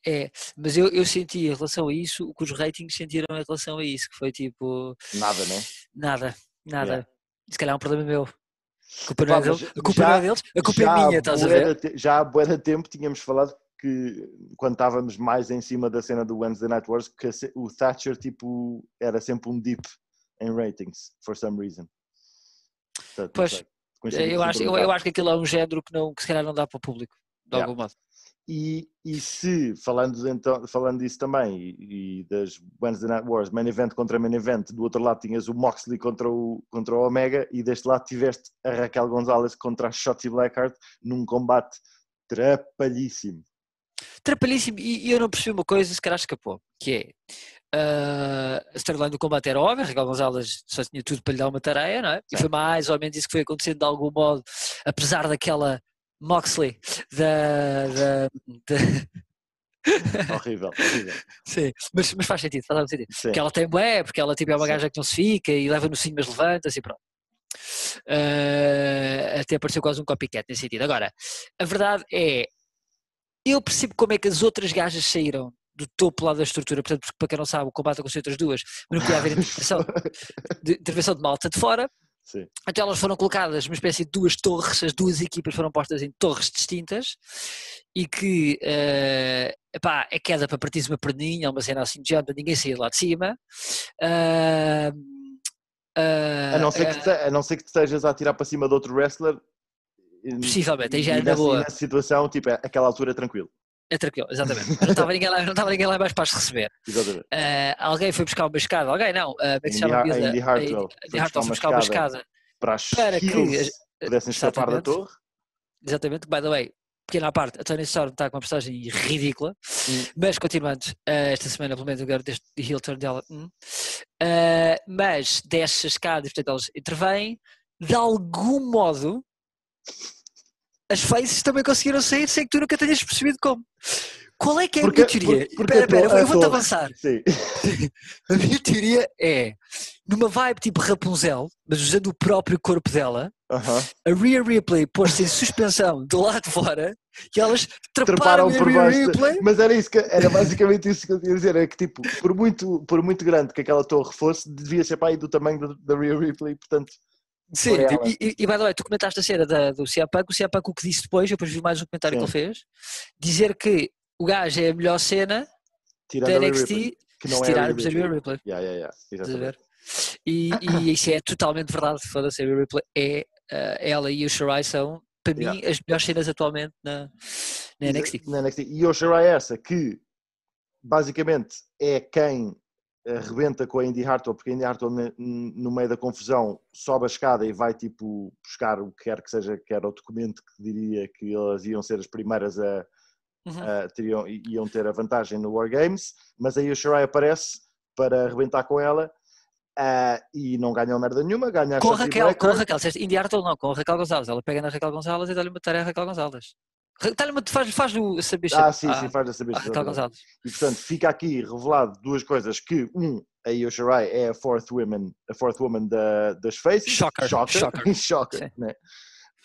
É, mas eu, eu senti em relação a isso o que os ratings sentiram em relação a isso, que foi tipo, Nada, né? nada, nada. Yeah. Se calhar é um problema meu. A culpa não é deles, a culpa não é já- deles, a culpa Já é minha, estás a ver? te- Já há bué de tempo tínhamos falado que, quando estávamos mais em cima da cena do Wednesday Night Wars, que o Thatcher tipo, era sempre um dip em ratings, for some reason. Portanto, Pois, Eu acho, eu, eu acho que aquilo é um género que, não, que se calhar não dá para o público, de Yeah. algum modo. E, e se, falando, então, falando disso também, e, e das Wednesday Night Wars, main event contra main event, do outro lado tinhas o Moxley contra o, contra o Omega, e deste lado tiveste a Raquel Gonzalez contra a Shotzi Blackheart num combate trapalhíssimo. Trapalhíssimo, e, e eu não percebi uma coisa, se calhar escapou, que é ah, a storyline do combate era óbvia, Raquel Gonzalez só tinha tudo para lhe dar uma tareia, não é? E foi mais ou menos isso que foi acontecendo de algum modo, apesar daquela Moxley da. da, da- [LAUGHS] Horrível, horrível. sim, mas, mas faz sentido, faz sentido. Sim. Porque ela tem bué, porque ela tipo, é uma Sim. gaja que não se fica e leva no cinho, mas levanta-se e pronto. Ah, até apareceu quase um copycat nesse sentido. Agora, a verdade é, eu percebo como é que as outras gajas saíram do topo lá da estrutura, portanto, porque para quem não sabe, o combate aconteceu outras duas, mas não podia haver [LAUGHS] intervenção de, intervenção de malta de fora, Sim. então elas foram colocadas numa espécie de duas torres, as duas equipas foram postas em torres distintas e que eh, epá, é queda para partir uma perninha, uma cena assim de género, ninguém saía lá de cima. Ah, ah, A não, ser que te, a não ser que te estejas a atirar para cima de outro wrestler. Possivelmente, aí já é na boa. nessa situação, tipo, é- aquela altura tranquilo. É tranquilo, exatamente. Não estava ninguém lá, não estava ninguém lá mais para as receber. Exatamente. Ah, alguém foi buscar uma escada, alguém não, como é que se chama a Har- miúda? a Indy Hartwell A Indy foi Hartwell foi buscar uma escada Para as para que pudessem escapar da torre. Exatamente, by the way, pequena à parte, a Tony Storm está com uma postagem ridícula, Hum. mas continuando, eh, esta semana pelo menos agora deste heel turn dela, hum, eh, mas desce as escadas, portanto eles intervêm, de algum modo as faces também conseguiram sair sem que tu nunca tenhas percebido como. Qual é que é a Porque- minha teoria? Espera, a espera, eu a vou-te avançar. Sim. [LAUGHS] A minha teoria é, numa vibe tipo Rapunzel, mas usando o próprio corpo dela, Aham. a Rhea Ripley pôs-se em suspensão do lado de fora e elas a por Rhea baixo. Ripley. Mas era isso que era basicamente isso que eu ia dizer. É que tipo, por muito, por muito grande que aquela torre fosse, devia ser para aí do tamanho da, da Rhea Ripley, portanto. Sim, e, e, e by the way, tu comentaste a cena da, do Punk, o Punk o que disse depois, eu depois vi mais um comentário que Sim. ele fez, dizer que o gajo é a melhor cena Tirando da NXT Ripley, que se não é a tirarmos a Rhea Ripley. Yeah, yeah, yeah? E, e [COUGHS] isso é totalmente verdade, foda-se, a Rhea Ripley é, eh, ela e o Shirai são, para mim, Yeah. as melhores cenas atualmente na, na NXT. Na NXT. E o Shirai essa, que basicamente é quem arrebenta com a Indy Hartwell, porque a Indy Hartwell no meio da confusão sobe a escada e vai tipo buscar o que quer que seja, que era o documento que diria que elas iam ser as primeiras a, Uhum. a- teriam, iam ter a vantagem no Wargames, mas aí o Shirai aparece para arrebentar com ela ah, e não ganham merda nenhuma, ganha a Com Raquel, com a Blackburn. Raquel, Indy Hartwell não, com a Raquel Gonçalves, ela pega na Raquel Gonçalves e dá-lhe uma tarefa a Raquel Gonçalves. Ra- Dá-lhe uma, faz, faz o saber Ah, sim, sim, faz a saber. a Raquel Gonçalves. E portanto fica aqui revelado duas coisas que um a Io Shirai é a fourth woman, a fourth woman da, das faces, Shocker, shocker, shocker. [LAUGHS] shocker, né?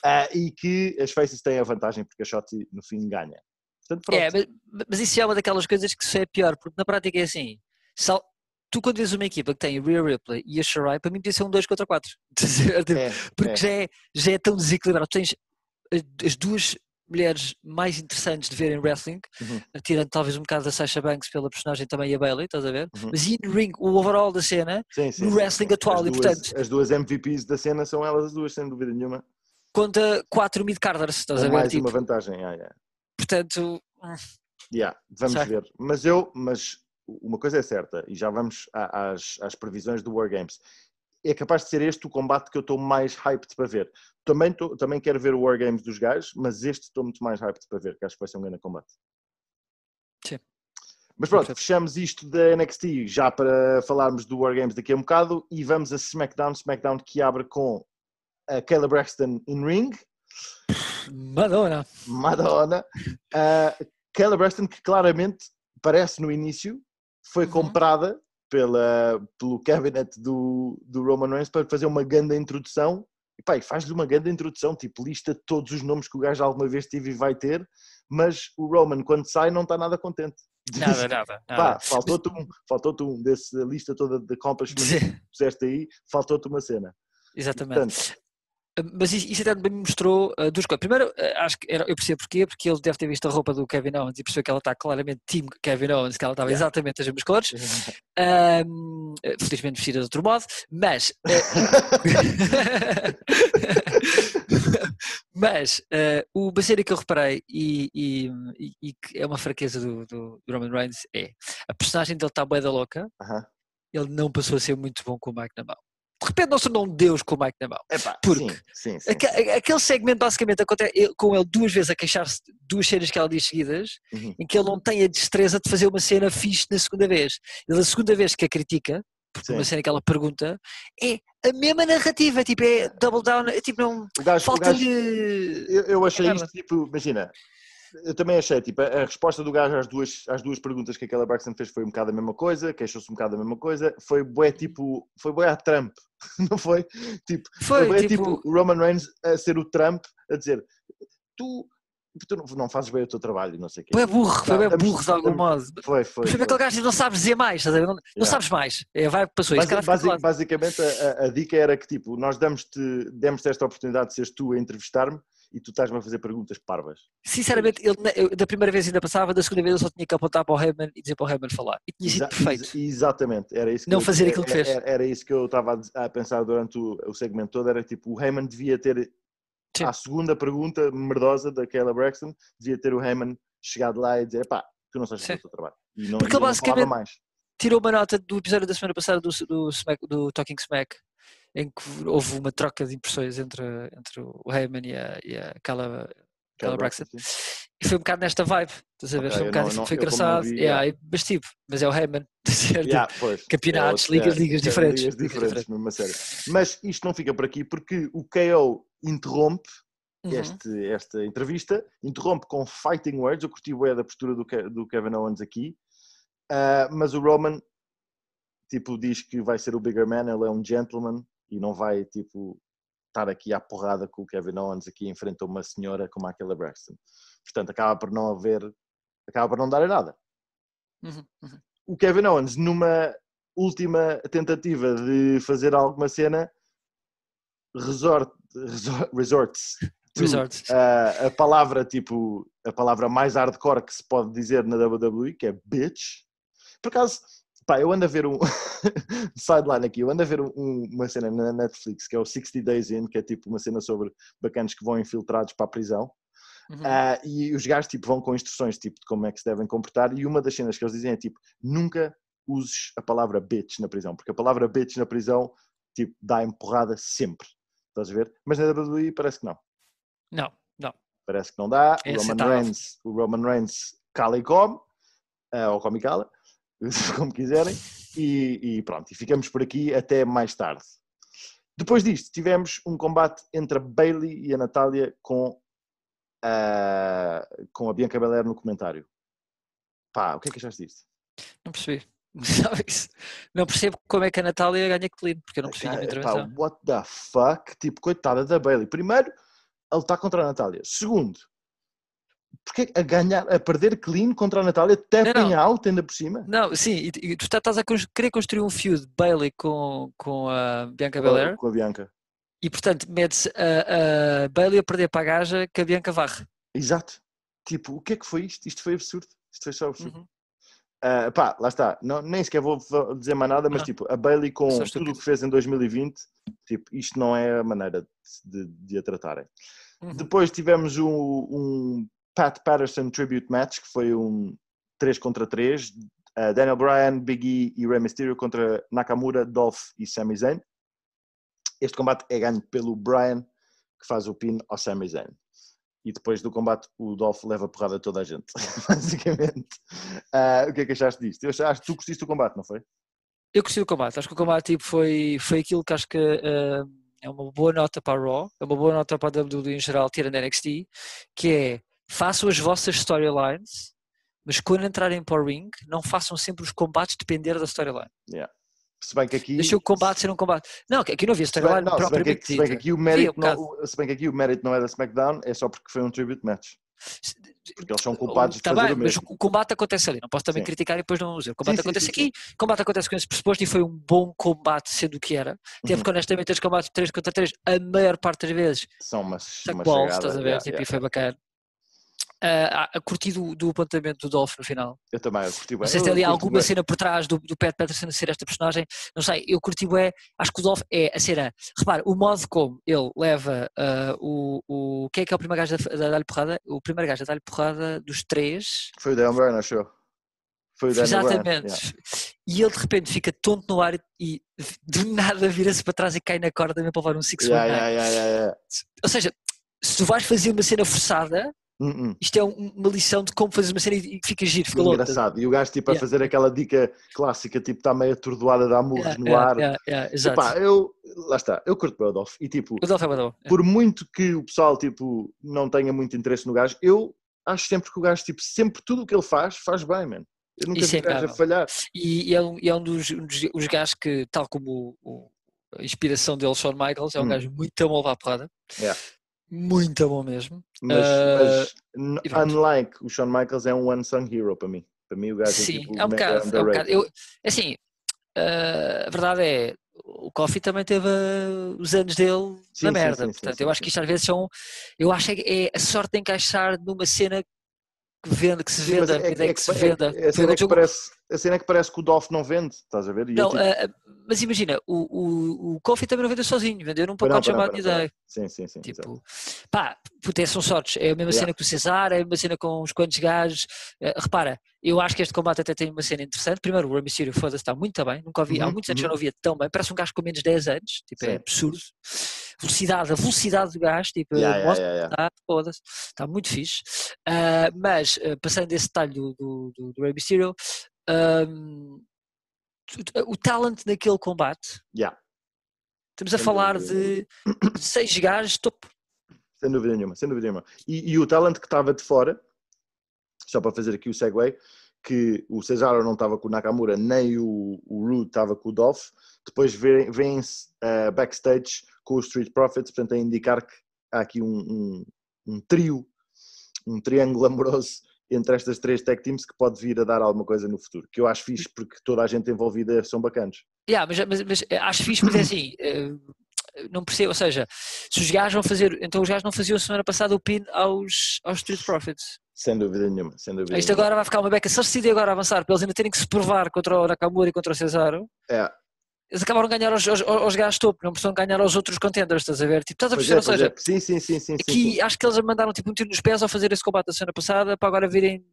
Ah, e que as faces têm a vantagem porque a Shotzi no fim ganha. Portanto. É, mas, mas isso é uma daquelas coisas que só é pior, porque na prática é assim, sal- tu quando vês uma equipa que tem Rhea Ripley e a Shirai, para mim podia ser um 2 contra 4. [LAUGHS] É, porque é. Já, é, já é tão desequilibrado. Tu tens as duas mulheres mais interessantes de ver em wrestling, Uhum. tirando talvez um bocado da Sasha Banks pela personagem também e a Bailey, estás a ver? Uhum. Mas no ring, o overall da cena, Sim, sim, no wrestling sim. atual, as e, duas, portanto- as duas MVPs da cena são elas as duas, sem dúvida nenhuma. conta 4 mid-carders, estás Com a ver? mais Tipo, uma vantagem. Ah, yeah. portanto, Yeah, vamos ver. Mas eu, mas uma coisa é certa, e já vamos às, às previsões do Wargames. É capaz de ser este o combate que eu estou mais hyped para ver. Também, tô- também quero ver o Wargames dos gajos, mas este estou muito mais hyped para ver, que acho que vai ser um grande combate. Sim. Mas pronto, Percebo. fechamos isto da NXT já para falarmos do Wargames daqui a um bocado e vamos a SmackDown. SmackDown que abre com a Kayla Braxton in ring, Madonna. Madonna. Uh, Kayla Braxton, que claramente parece no início, foi Uhum. comprada pela, pelo cabinet do, do Roman Reigns para fazer uma grande introdução. E pá, faz-lhe uma grande introdução, tipo, lista todos os nomes que o gajo alguma vez tive e vai ter, mas o Roman, quando sai, não está nada contente. Nada, nada. [LAUGHS] Pá, nada. faltou-te um, faltou-te um dessa lista toda de accomplishments que puseste aí, faltou-te uma cena. Exatamente. Portanto, Mas isso, isso até me mostrou uh, duas coisas. Primeiro, uh, acho que era, eu percebo porquê, porque ele deve ter visto a roupa do Kevin Owens e percebeu que ela está claramente team Kevin Owens, que ela estava Yeah. exatamente as mesmas cores. Um, uh, felizmente vestida de outro modo, mas. [LAUGHS] mas uh, o uma que eu reparei e, e, e- e que é uma fraqueza do, do, do Roman Reigns é a personagem dele está bué da louca, aham. ele não passou a ser muito bom com o Mike na mão. De repente não se tornou um deus com o Mike na mão. Epá, Porque sim, sim, sim. Aque- Aquele segmento basicamente acontece ele- com ele duas vezes a queixar-se de duas cenas que ela diz seguidas, Uhum. em que ele não tem a destreza de fazer uma cena fixe na segunda vez. Ele, a segunda vez que a critica, porque uma cena que ela pergunta, é a mesma narrativa, tipo, é double down, é tipo, não. Gajo, o gajo, Falta-lhe. Eu, eu achei É isto, tipo, imagina, eu também achei, tipo, a, a resposta do gajo às duas, às duas perguntas que aquela Braxton fez foi um bocado a mesma coisa, queixou-se um bocado da mesma coisa, foi bué, tipo, foi bué a Trump, [LAUGHS] não foi? Tipo, Foi, bué, tipo, o Roman Reigns a ser o Trump, a dizer, tu, tu não, não fazes bem o teu trabalho, não sei o quê. foi burro, foi bem burro de algum modo. Foi, foi. Foi foi. aquele gajo que não sabes dizer mais, a? Não, não Yeah. sabes mais. É, vai, passou isso, Basi- basicamente a, a- a dica era que tipo, nós demos-te demos esta oportunidade de seres tu a entrevistar-me e tu estás-me a fazer perguntas parvas. Sinceramente, ele, eu, da primeira vez ainda passava, da segunda vez eu só tinha que apontar para o Heyman e dizer para o Heyman falar. E tinha sido Exa- perfeito. ex- exatamente, era isso que Não eu- fazer aquilo que fez. Era, era isso que eu estava a pensar durante o, o segmento todo, era tipo, o Heyman devia ter, Sim. à segunda pergunta merdosa da Kayla Braxton, devia ter o Heyman chegado lá e dizer, pá, tu não sabes fazer o teu trabalho. E não, Porque e não basicamente- falava mais. tirou uma nota do episódio da semana passada do, do, do Talking Smack, em que houve uma troca de impressões entre, entre o Heyman e a, e a Kala Carla Braxton. E foi um bocado nesta vibe, estás a ver? Ok, foi um bocado não- assim, não- foi engraçado. vi, yeah, yeah. mas tipo, mas é o Heyman? [LAUGHS] Yeah, pois, Campeonatos, é ligas- outra- ligas é diferentes, Ligas ligas diferentes, diferentes. a sério. Mas isto não fica por aqui porque o KO interrompe Uhum. este, esta entrevista, interrompe com fighting words. Eu curti bué da postura do, do Kevin Owens aqui, Ah, mas o Roman tipo, diz que vai ser o bigger man, ele é um gentleman e não vai tipo estar aqui à porrada com o Kevin Owens aqui em frente a uma senhora como aquela Braxton. Portanto, acaba por não haver, acaba por não dar em nada. Uhum, uhum. O Kevin Owens, numa última tentativa de fazer alguma cena, resort, resort, resorts to, Resort. uh, a palavra tipo a palavra mais hardcore que se pode dizer na WWE, que é bitch. Por acaso, pá, eu ando a ver um [LAUGHS] sideline aqui, eu ando a ver um- um- uma cena na Netflix que é o 60 Days In, que é tipo uma cena sobre bacanas que vão infiltrados para a prisão. Uhum. Ah, e os gajos tipo, vão com instruções tipo, de como é que se devem comportar. E uma das cenas que eles dizem é tipo: nunca uses a palavra bitch na prisão, porque a palavra bitch na prisão tipo, dá empurrada sempre. Estás a ver? Mas na WWE parece que não. Não, não. Parece que não dá. O, Roman aceitável. Reigns, o Roman Reigns cala e come, ah, ou come e cala, [LAUGHS] como quiserem. E, e pronto, e ficamos por aqui até mais tarde. Depois disto, tivemos um combate entre a Bailey e a Natália com a, com a Bianca Belair no comentário. Pá, o que é que achaste disto? Não percebi. [LAUGHS] Não percebo como é que a Natália ganha clean, porque eu não percebi Pá, intervenção. what the fuck? Tipo, coitada da Bailey. Primeiro, ele está contra a Natália. Segundo, porque a ganhar, a perder clean contra a Natália, não. out ainda por cima? Não, sim, e, e tu tá- estás a cons- querer construir um feud Bailey com, com a Bianca Belair Com a Bianca. e portanto metes a, a Bailey a perder para a gaja que a Bianca varre. Exato. Tipo, o que é que foi isto? Isto foi absurdo. Isto foi só absurdo. Uhum. Ah, pá, lá está. Não, nem sequer vou dizer mais nada, mas tipo, a Bailey com tudo o que fez em 2020, tipo, isto não é a maneira de, de a tratarem. Uhum. Depois tivemos um, um Pat Patterson Tribute Match, que foi um 3 contra 3. Uh, Daniel Bryan, Big E e Rey Mysterio contra Nakamura, Dolph e Sami Zayn. Este combate é ganho pelo Bryan, que faz o pin ao Sami Zayn. E depois do combate, o Dolph leva a porrada a toda a gente, [LAUGHS] basicamente. Uh, o que é que achaste disto? Eu acho que tu curtiste o combate, não foi? Eu gostei do combate, acho que o combate tipo, foi, foi aquilo que acho que eh, é uma boa nota para a Raw, é uma boa nota para a WWE em geral, tirando NXT, que é façam as vossas storylines, mas quando entrarem para o ring, não façam sempre os combates depender da storyline. Se bem que aqui. Deixa o combate ser um combate. Não, aqui não havia storyline não, se bem que, propriamente se bem que aqui o mérito um não, se bem que aqui o mérito não é da SmackDown, é só porque foi um tribute match. Porque eles são culpados de Tá fazer bem, o mas mesmo. o combate acontece ali, não posso também Sim. criticar e depois não usar. O combate Sim, acontece sim, aqui, o combate acontece com esse pressuposto e foi um bom combate, sendo o que era. Até Uhum. porque honestamente estes combates 3 contra 3, a maior parte das vezes, São umas, uma balls, chegada, estás a ver? yeah, tipo, yeah. E foi bacana. Ah, curti do, do apontamento do Dolph no final. Eu também, eu curti bem. Não sei se tem ali alguma bem. cena por trás do, do Pat Patterson ser esta personagem. Não sei, eu curti é Acho que o Dolph é a cena. Repara, o modo como ele leva ah, o, o. Quem é que é o primeiro gajo a, a dar-lhe porrada? O primeiro gajo a dar-lhe porrada dos três. Foi o Dan Bryan, achou? Foi o Bryan. Exatamente. yeah. E ele de repente fica tonto no ar e do nada vira-se para trás e cai na corda mesmo para levar um 6 Yeah, yeah, yeah, yeah, yeah. Ou seja, se tu vais fazer uma cena forçada, Hum, hum. isto é um- uma lição de como fazer uma cena e fica giro, fica louco. Engraçado. E o gajo tipo a Yeah. fazer aquela dica clássica, tipo está meio atordoada, dá murros Yeah, no yeah, ar. yeah, yeah, exato. Epá, eu, lá está, eu curto o Dolph. E tipo, O Dolph é bom. por muito que o pessoal tipo, não tenha muito interesse no gajo, eu acho sempre que o gajo, tipo, sempre tudo o que ele faz, faz bem, mano. Eu nunca Isso vi é gajo a falhar. E, e é um, e é um dos, um dos os gajos que, tal como o- o- a inspiração dele, Shawn Michaels, é um Hum. gajo muito bom a levar a porrada. Yeah. Muito bom mesmo. Mas, Ah, mas unlike o Shawn Michaels, é um unsung hero para mim. Para mim, o gajo Sim, é tipo. é um bocado. É um bocado. Eu, assim, ah, a verdade é, o Coffee também teve ah, os anos dele Sim, na merda. sim, sim, Portanto, eu acho que isto às vezes são. Eu acho que é a sorte de encaixar numa cena que vende, que se Sim, venda, é- a ideia é que se é- venda. é- A cena é que parece- a cena é que parece que o Dolph não vende, estás a ver? Eu, Não, tipo, ah, mas imagina, o, o, o Coffee também não vendeu sozinho, vendeu num pacote chamado pois Day. Sim, sim, sim. Tipo, pá, puta, são sortes. É a mesma Yeah. cena que o Cesar, é a mesma cena com uns quantos gajos. Eh, repara, eu acho que este combate até tem uma cena interessante. Primeiro, o Rey Mysterio, foda-se, está muito bem. Nunca ouvi, há Uhum, muitos anos que eu uhum. não via tão bem. Parece um gajo com menos de 10 anos, tipo, é Sim. absurdo. Velocidade, a velocidade do gajo, tipo, Yeah, yeah, mostra yeah, yeah. Tá. Está muito fixe. Ah, mas, ah, passando desse detalhe do, do, do, do Rey Mysterio, ahm, o, talent naquele combate, Yeah, estamos a Sem falar de [CLEARS THROAT] seis gajos topo. sem dúvida nenhuma, sem dúvida nenhuma. E, e o talent que estava de fora, só para fazer aqui o segue, que o Cesaro não estava com o Nakamura, nem o, o Rude estava com o Dolph, depois vê- vêm-se ah, backstage com os Street Profits, portanto a indicar que há aqui um, um, um trio, um triângulo [LAUGHS] amoroso entre estas três tech teams que pode vir a dar alguma coisa no futuro, que eu acho fixe porque toda a gente envolvida são bacanas. Yeah, mas, mas, mas eh, acho fixe, mas é assim, [COUGHS] eh, não percebo, ou seja, se os gajos vão fazer, então os gajos não faziam semana passada o pin aos, aos Street Profits. Sem dúvida nenhuma, sem dúvida Isto nenhuma. agora vai ficar uma beca, se eles decidem agora avançar, para eles ainda terem que se provar contra o Nakamura e contra o Cesaro, É, eles acabaram de ganhar aos, aos, aos gajos topo, não precisam ganhar aos outros contenders, estás a ver? Tipo, estás a perceber? é, ou seja, é. Sim, sim, sim, sim, sim, aqui sim. acho que eles mandaram tipo um tiro nos pés ao fazer esse combate da semana passada para agora virem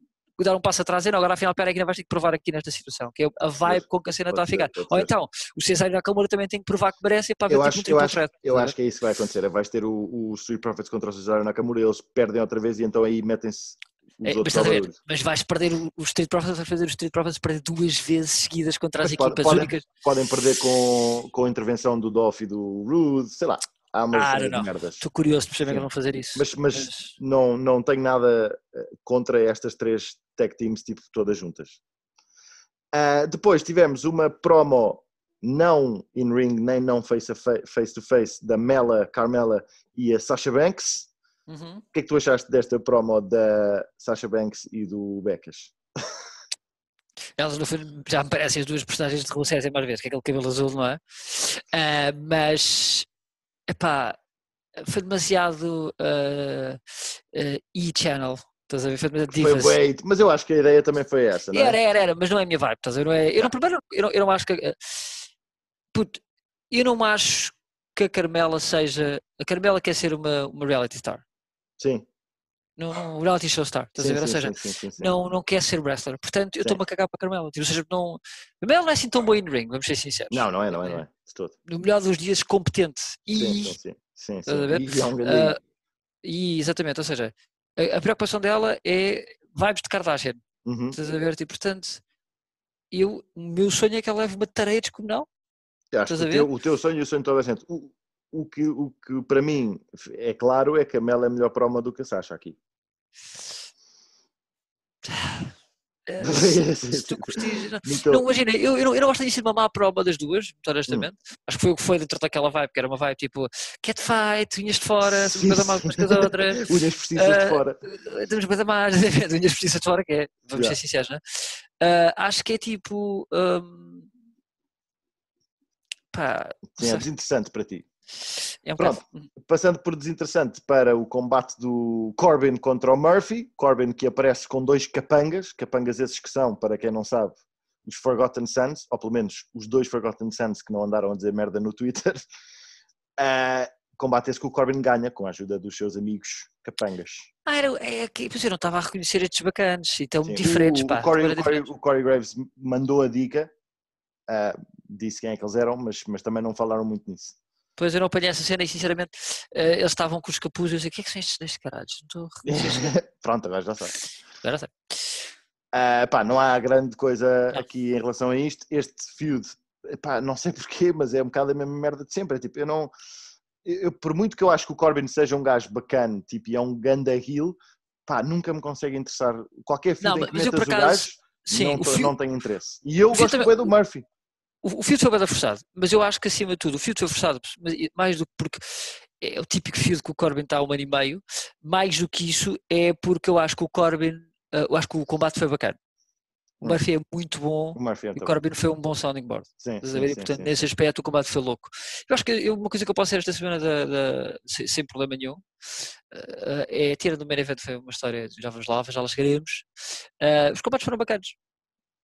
dar um passo atrás e não, agora afinal, pera que não vais ter que provar aqui nesta situação, que é a vibe com que a cena está a ser, ficar. pode Ou ser. então, o Cesaro e a Nakamura também têm que provar que merecem para Eu tipo um eu, acho, eu acho que é isso que vai acontecer. Vais ter o, o Street Profits contra o Cesaro Nakamura, eles perdem outra vez e então aí metem-se É, mas, ver, mas vais perder os Street Profits, vais fazer os Street Profits perder duas vezes seguidas contra as Mas equipas podem- únicas. Podem perder com, com a intervenção do Dolph e do Rude, sei lá. Há umas Ah, não, de não. merdas. Estou curioso por saber Sim. que vão fazer isso. Mas, mas não, não tenho nada eh, contra estas três tech teams, tipo, todas juntas. Ah, depois tivemos uma promo não in-ring, nem não face-to-face face to face, da Mela, Carmela e a Sasha Banks. Uhum. O que é que tu achaste desta promo da Sasha Banks e do Becas? Elas no filme já me parecem as duas personagens de Rússia mais vezes, que é aquele cabelo azul, não é? Ah, mas, epá, foi demasiado ah, ah, e-channel, estás a ver? Foi demasiado Foi divas. bué, mas eu acho que a ideia também foi essa, não é? Era, era, era, mas não é a minha vibe, estás a ver? Não é, eu, não, primeiro, eu, não, eu não acho que. Puto, eu não acho que a Carmela seja. A Carmela quer ser uma, uma reality star. Sim. Um reality show star, estás sim, a ver? Ou seja, sim, sim, não, não quer ser wrestler. Portanto, eu estou-me a cagar para a Carmela. Tipo, ou seja, não. A Carmela não é assim tão boa in ring, vamos ser sinceros. Não, não é, não é, não é. De todo. No melhor dos dias, competente. E, Sim, sim, sim. sim, Estás a sim. ver? E é um grande ah, e exatamente, ou seja, a, a preocupação dela é vibes de Kardashian. Uhum. Estás a ver? E, portanto, eu, o meu sonho é que ela leve uma tareia descomunal. Estás a o ver? teu, o teu sonho e o sonho de toda a gente. O, o, que, o que para mim é claro é que a Mel é melhor promo do que a Sasha aqui. Eh, [LAUGHS] se, se tu. Não, Então, não, imagina, eu, eu, não, eu não gosto de ser uma má prova das duas, muito Hum. honestamente. Acho que foi o que foi dentro daquela vibe, que era uma vibe tipo catfight, unhas de fora, Sim, uma coisa mais umas as outras. [LAUGHS] unhas Ah, de fora. Temos coisa mais, [LAUGHS] unhas de fora, que é, vamos Yeah. ser sinceros, né? Ah, acho que é tipo. hum, pá, Sim, é desinteressante para ti. É um Pronto. bocado- Passando por desinteressante para o combate do Corbin contra o Murphy. Corbin que aparece com dois capangas, capangas esses que são, para quem não sabe, os Forgotten Sons, ou pelo menos os dois Forgotten Sons que não andaram a dizer merda no Twitter. Ah, [LAUGHS] combate esse que o Corbin ganha com a ajuda dos seus amigos capangas. Ah, era, é que eu não estava a reconhecer estes bacanas e estão Sim, diferentes, o, pá. o, Corey, o, Corey, o Corey Graves mandou a dica, ah, disse quem é que eles eram, mas, mas também não falaram muito nisso. Pois eu não apanhei essa cena e sinceramente eh, eles estavam com os capuzes. Eu sei, o que é que são estes dois caralhos? Não estou [LAUGHS] Pronto, agora já sei. Agora sei. Ah, pá, não há grande coisa Não. aqui em relação a isto. Este feud, pá, não sei porquê, mas é um bocado a mesma merda de sempre. É tipo, eu não. Eu, por muito que eu acho que o Corbin seja um gajo bacana, tipo, e é um ganda heel, pá, nunca me consegue interessar. Qualquer feud Não, em que metas por o acaso. gajo, Sim, não, o fio, não tenho interesse. E eu gosto também- do Murphy. O, o field foi bem forçado, mas eu acho que acima de tudo, o field foi forçado, mas mais do que porque é o típico field que o Corbin está a um ano e meio, mais do que isso é porque eu acho que o Corbin, eh, eu acho que o combate foi bacana. O. Murphy é muito bom O é e o Corbin foi um bom sounding board. Sim, sim? E, portanto, sim, nesse aspecto o combate foi louco. Eu acho que eu- uma coisa que eu posso dizer esta semana da- da- sem, sem problema nenhum eh, é tirando do main event foi uma história, já vamos lá, já lá chegaremos. Eh, os combates foram bacanas.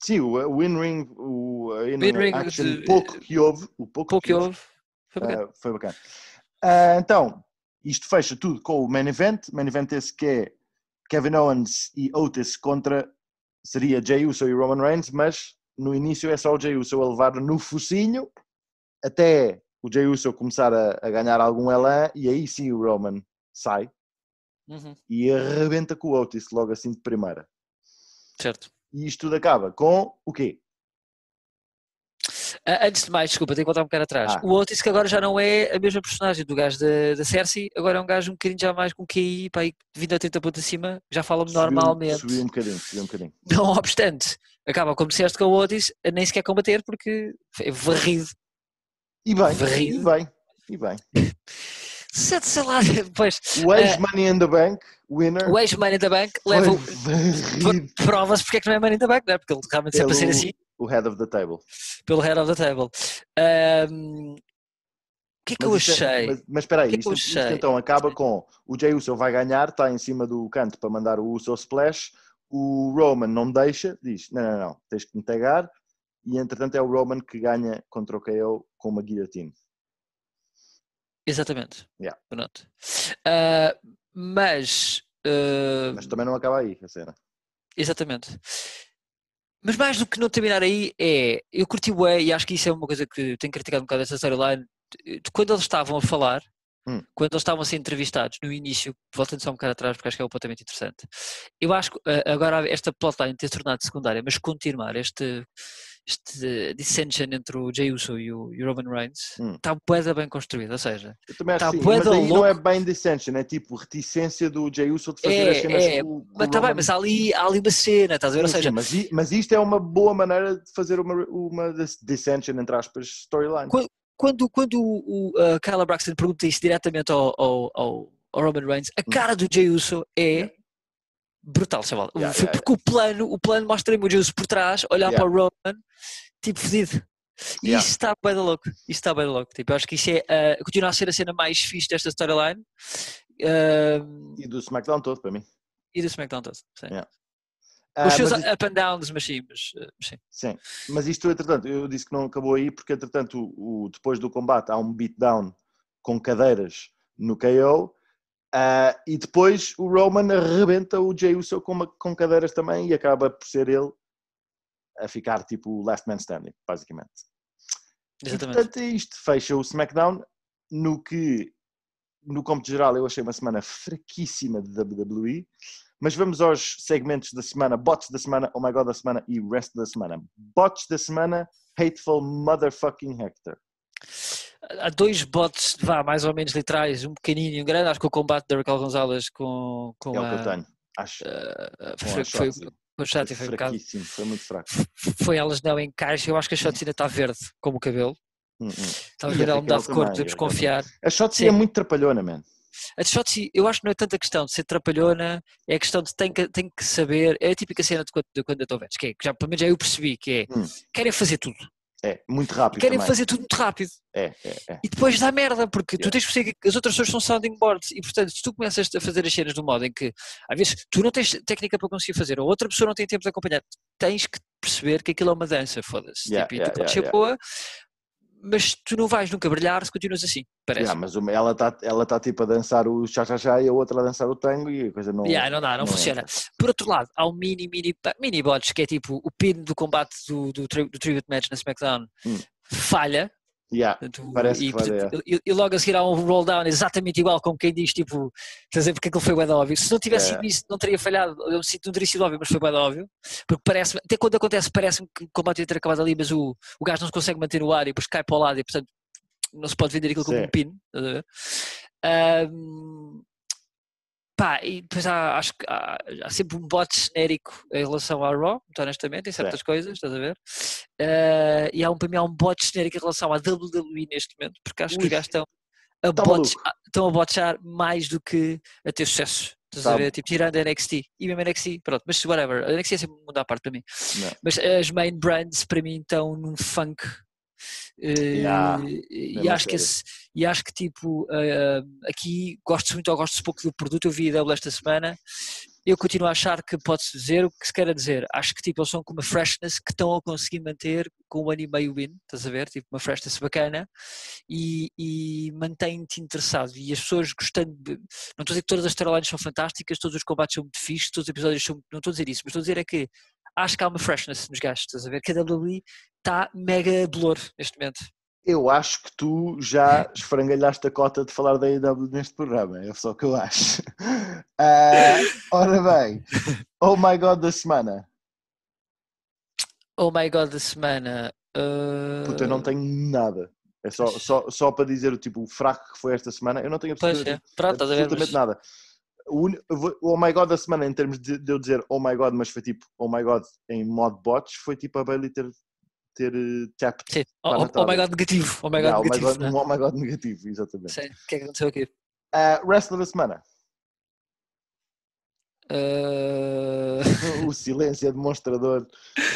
Sim, o, o in-ring, o uh, In-ring action, de- pouco que houve, o pouco, Pouco que houve. Foi bacana. Ah, foi bacana. Ah, então, isto fecha tudo com o main event. Main event esse que é Kevin Owens e Otis contra seria Jey Uso e Roman Reigns, mas no início é só o Jey Uso a levar no focinho até o Jey Uso começar a, a ganhar algum elan e aí sim o Roman sai Uhum, e arrebenta com o Otis logo assim de primeira. certo. E isto tudo acaba com o quê? Antes de mais, desculpa, tenho que voltar um bocado atrás. Ah. O Otis que agora já não é a mesma personagem do gajo da, da Cersei, agora é um gajo um bocadinho já mais com QI, para aí 20 a 30 pontos acima, já fala Subiu- normalmente. Subiu um bocadinho, subiu um bocadinho. [LAUGHS] Não obstante, acaba como disseste com o Otis, nem sequer combater porque é varrido. E bem, Varrido. e bem, e bem. Se- Sei lá, depois, O ex-Money in the Bank, winner, É. o ex-Money in the Bank leva [LAUGHS] prova-se porque é que não é Money in the Bank, não é? Porque ele realmente sempre a ser assim, o head of the table. pelo head of the table. Ahm, O que é que eu Mas isto é- achei? mas, mas espera aí, que é que isto, eu isto então acaba com o Jey Uso vai ganhar, está em cima do canto para mandar o Uso Splash, o Roman não deixa, diz, não, não, não, tens que me tagar, e entretanto é o Roman que ganha contra o KO com uma guilhotina. Exatamente. Yeah. Pronto. Ah, mas, ah, Mas também não acaba aí a cena. exatamente. Mas mais do que não terminar aí é, eu curti o e acho que isso é uma coisa que tenho criticado um bocado essa storyline, de quando eles estavam a falar, Hum. quando eles estavam a ser entrevistados no início, voltando só um bocado atrás porque acho que é um pontamento interessante, eu acho que ah, agora esta plotline ter tornado secundária, mas continuar este, este dissension entre o Jey Uso e o, e o Roman Reigns, Hum. está bué bem construído, ou seja, Tá que sim, mas aí não é bem dissension, é tipo reticência do Jey Uso de fazer É, as cenas é, com, com Mas está bem, mas há ali, há ali uma cena, estás a ver? Ou Sim, sim, seja, mas, i- mas isto é uma boa maneira de fazer uma, uma dis- dissension, entre aspas, storyline. quando, quando o, o uh, Kyla Braxton pergunta isso diretamente ao, ao, ao, ao Roman Reigns, a Hum. cara do Jey Uso é brutal, chaval. Yeah, Foi yeah, porque o plano, o plano mostra-me o Jey Uso por trás, olhar para o Roman, tipo fedido. E isso está bem da louco. Isso está bem da louco. Tipo, eu acho que isso é, uh, continua a ser a cena mais fixe desta storyline. Uh, E do SmackDown todo, para mim. e do SmackDown todo. Sim. Ah, os seus isto- up and downs, mas sim, mas, uh, sim. Sim, mas isto, entretanto, eu disse que não acabou aí, porque, entretanto, o, o- depois do combate há um beatdown com cadeiras no KO, ah, e depois o Roman arrebenta o Jey Uso com, uma- com cadeiras também e acaba por ser ele a ficar tipo last man standing, basicamente. E, Exatamente. portanto, isto fecha o SmackDown no que, no cômputo geral, eu achei uma semana fraquíssima de WWE. Mas vamos aos segmentos da semana, bots da semana, oh my god da semana e resto da semana. Bots da semana, Hateful Motherfucking Hector. Há dois bots, vá, mais ou menos literais, um pequenino e um grande. Acho que o combate da Raquel Gonzalez com, com É o que eu a, tenho. Acho Uh, foi, a foi, o chat e foi um bocado. foi muito fraco. Foi elas não em caixa. Eu acho que a Shotzi ainda está verde, como o cabelo. Hum, hum. Estava a E ver a ela mudar de cor, podemos a confiar. A Shotzi Sim. é muito trapalhona, man. A Shotzi, eu acho que não é tanta questão de ser trapalhona, é a questão de tem que, tem que saber. É a típica cena de quando, de quando eu estou velho, que é, que já, pelo menos já eu percebi, que é Hum. querem fazer tudo. É, muito rápido Querem também. fazer tudo muito rápido. É, é, é. E depois dá merda, porque tu tens que perceber que as outras pessoas são sounding boards e, portanto, se tu começas a fazer as cenas do modo em que, às vezes, tu não tens técnica para conseguir fazer, ou outra pessoa não tem tempo de acompanhar, tens que perceber que aquilo é uma dança, foda-se. Yeah, tipo, e yeah, tu podes yeah, ser boa, mas tu não vais nunca brilhar se continuas assim, parece. Yeah, mas uma- ela está ela tá, tipo a dançar o cha-cha-cha e a outra a dançar o tango e a coisa não. Yeah, não dá, não, não funciona. entra. Por outro lado, há um mini, mini, mini bots que é tipo o pin do combate do, do, do Tribute Match na SmackDown Hum. falha, Yeah, Portanto, Parece e, que portanto, e- e logo a seguir há um roll down exatamente igual como quem diz, tipo, estás a porque aquilo foi bué de óbvio. Se não tivesse É. sido isso, não teria falhado, eu sinto não teria sido óbvio, mas foi de óbvio. Porque parece até quando acontece, parece-me que o combate ia ter acabado ali, mas o, o gajo não se consegue manter no ar e depois cai para o lado e, portanto, não se pode vender aquilo como Sim. um pin. Estás a ver? Ahm, pá, e depois há, acho que há, há sempre um bot genérico em relação ao Raw, muito honestamente, em certas coisas, estás a ver? Ah, e há um, para mim há um bot genérico em relação à WWE neste momento, porque acho que Ui, os gajos estão a, tá botch- maluco. estão a botchar mais do que a ter sucesso. Estás a Tá. ver? Tipo, tirando a NXT. E mesmo a NXT, pronto, mas whatever. A NXT é sempre um mundo à parte para mim. Não. Mas as main brands para mim estão num funk. Eh, Yeah, e, mesmo a acho que esse- e acho que tipo eh, aqui gosto muito ou gosto pouco do produto, eu vi a double esta semana eu continuo a achar que pode-se dizer o que se quer dizer. Acho que tipo, eles são com uma freshness que estão a conseguir manter com um ano e meio win, estás a ver? Tipo, uma freshness bacana e, e mantém-te interessado. E as pessoas gostando de. Não estou a dizer que todas as storylines são fantásticas, todos os combates são muito fixos, todos os episódios são. Não estou a dizer isso, mas estou a dizer é que acho que há uma freshness nos gajos, estás a ver? Que a WWE está mega blur neste momento. Eu acho que tu já esfrangalhaste a cota de falar da AEW neste programa, é só o que eu acho. Uh, [LAUGHS] ora bem, oh my god da semana. Oh my god da semana. Uh... Puta, eu não tenho nada. É só, só, só para dizer o tipo o fraco que foi esta semana, eu não tenho absolutamente, pois é. Pronto, absolutamente nada. O, o, oh my god da semana, em termos de, de, eu dizer oh my god, mas foi tipo oh my god em modo bots, foi tipo a Bailey ter, ter uh, tapped. Sim, oh, oh, my god negativo. Oh my god negativo. Oh my god, um oh my god negativo, exatamente. Sim, o que é que aconteceu aqui? Uh, wrestler da semana. Uh... [LAUGHS] o silêncio é demonstrador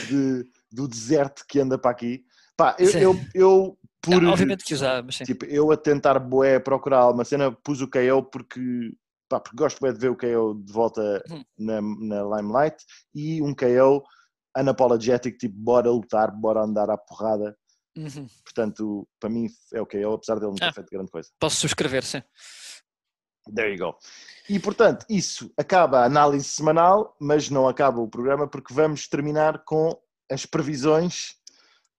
de, do deserto que anda para aqui. Pá, eu, eu, eu, por. Não, obviamente que usar, mas sim. Tipo, eu a tentar boé procurar uma cena, pus o KO porque, pá, porque gosto bem de ver o KO de volta hum. na, na Limelight e um KO unapologetic, tipo, bora lutar, bora andar à porrada. Uhum. Portanto, para mim é o KO, apesar dele não ter Ah. feito grande coisa. Posso subscrever, sim. There you go. E portanto, isso acaba a análise semanal, mas não acaba o programa porque vamos terminar com as previsões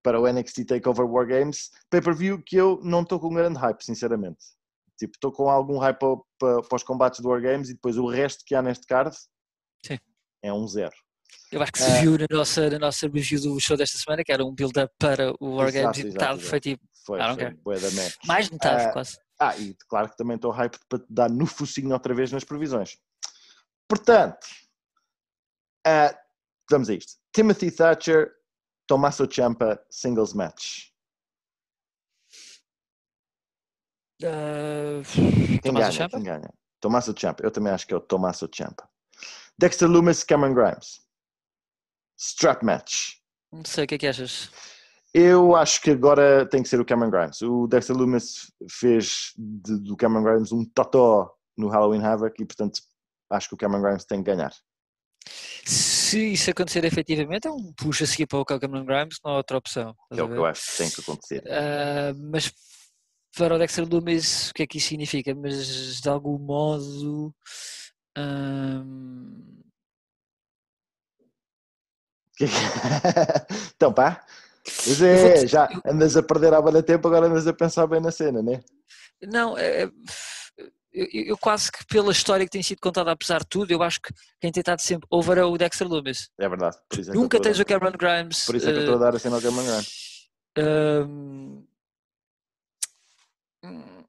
para o NXT Takeover War Games pay-per-view que eu não estou com grande hype, sinceramente. Tipo, estou com algum hype para, para, para os combates do War Games e depois o resto que há neste card Sim. é um zero. Eu acho que se Ah. viu na nossa, na nossa review do show desta semana, que era um build-up para o War Exato, Games e exato. foi tipo Foi, foi meh. mais de metade, Ah, quase. Ah, e claro que também estou hype para te dar no focinho outra vez nas previsões. Portanto, ah, vamos a isto. Timothy Thatcher, Tommaso Ciampa, singles match. Uh, Quem Tommaso ganha? Ciampa? Quem ganha? Tommaso Ciampa. Eu também acho que é o Tommaso Ciampa. Dexter Loomis, Cameron Grimes. Strap match. Não sei o que é que achas. Eu acho que agora tem que ser o Cameron Grimes. O Dexter Loomis fez de- do Cameron Grimes um totó no Halloween Havoc e, portanto, acho que o Cameron Grimes tem que ganhar. Se isso acontecer efetivamente, é um push a seguir para o Cameron Grimes, não há outra opção. É o que eu acho que tem que acontecer. Ah, mas para o Dexter Loomis, o que é que isso significa? Mas de algum modo. ahm, [LAUGHS] então, pá. Mas é, já andas a perder há bala tempo, agora andas a pensar bem na cena, né? Não, é- é- eu, quase que pela história que tem sido contada, apesar de tudo, eu acho que quem tem estado sempre over é o Dexter Loomis. É verdade. É Nunca a tens o Cameron Grimes. Por isso é que eu estou a dar a cena ao Cameron Grimes. eh, hum, que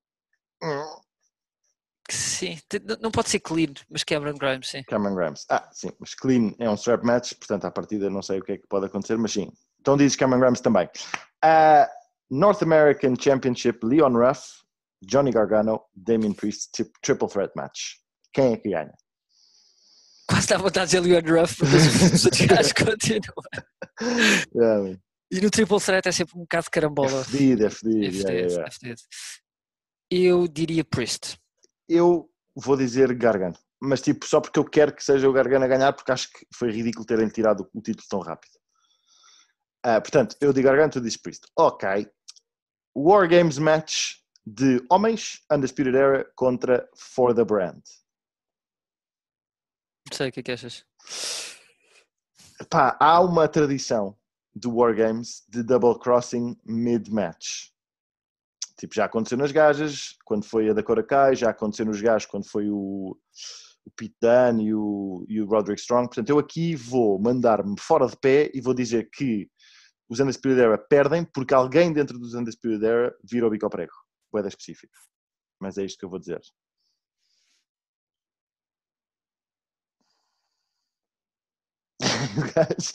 sim, não- pode ser clean, mas Cameron Grimes, sim. Cameron Grimes. Ah, sim, mas clean é um strap match, portanto, à partida não sei o que é que pode acontecer, mas sim. Então dizes Cameron Grimes também. Ah, North American Championship, Leon Ruff, Johnny Gargano, Damien Priest, tri- triple threat match. Quem é que ganha? Quase dá vontade de dizer Leon Ruff, mas os gajos [LAUGHS] continuam. É, E no triple threat é sempre um bocado de é carambola. fedido, é É fedido. yeah, fedido, yeah. é fedido. Eu diria Priest. Eu vou dizer Gargano, mas tipo, só porque eu quero que seja o Gargano a ganhar, porque acho que foi ridículo terem tirado o título tão rápido. Ah, portanto, eu digo Gargano, tu dizes Priest. Ok. War Games match de homens, Undisputed Era contra For the Brand. Não sei o que é que achas. Pá, há uma tradição do War Games de double crossing mid-match. Tipo, já aconteceu nas gajas, quando foi a da Cora Kai, já aconteceu nos gajos, quando foi o, o Pete Dunne e o, e o Roderick Strong. Portanto, eu aqui vou mandar-me fora de pé e vou dizer que os Undisputed Era perdem porque alguém dentro dos Undisputed Era vira o bico ao prego. Boeda específico. Mas é isto que eu vou dizer. [LAUGHS] o, gajo,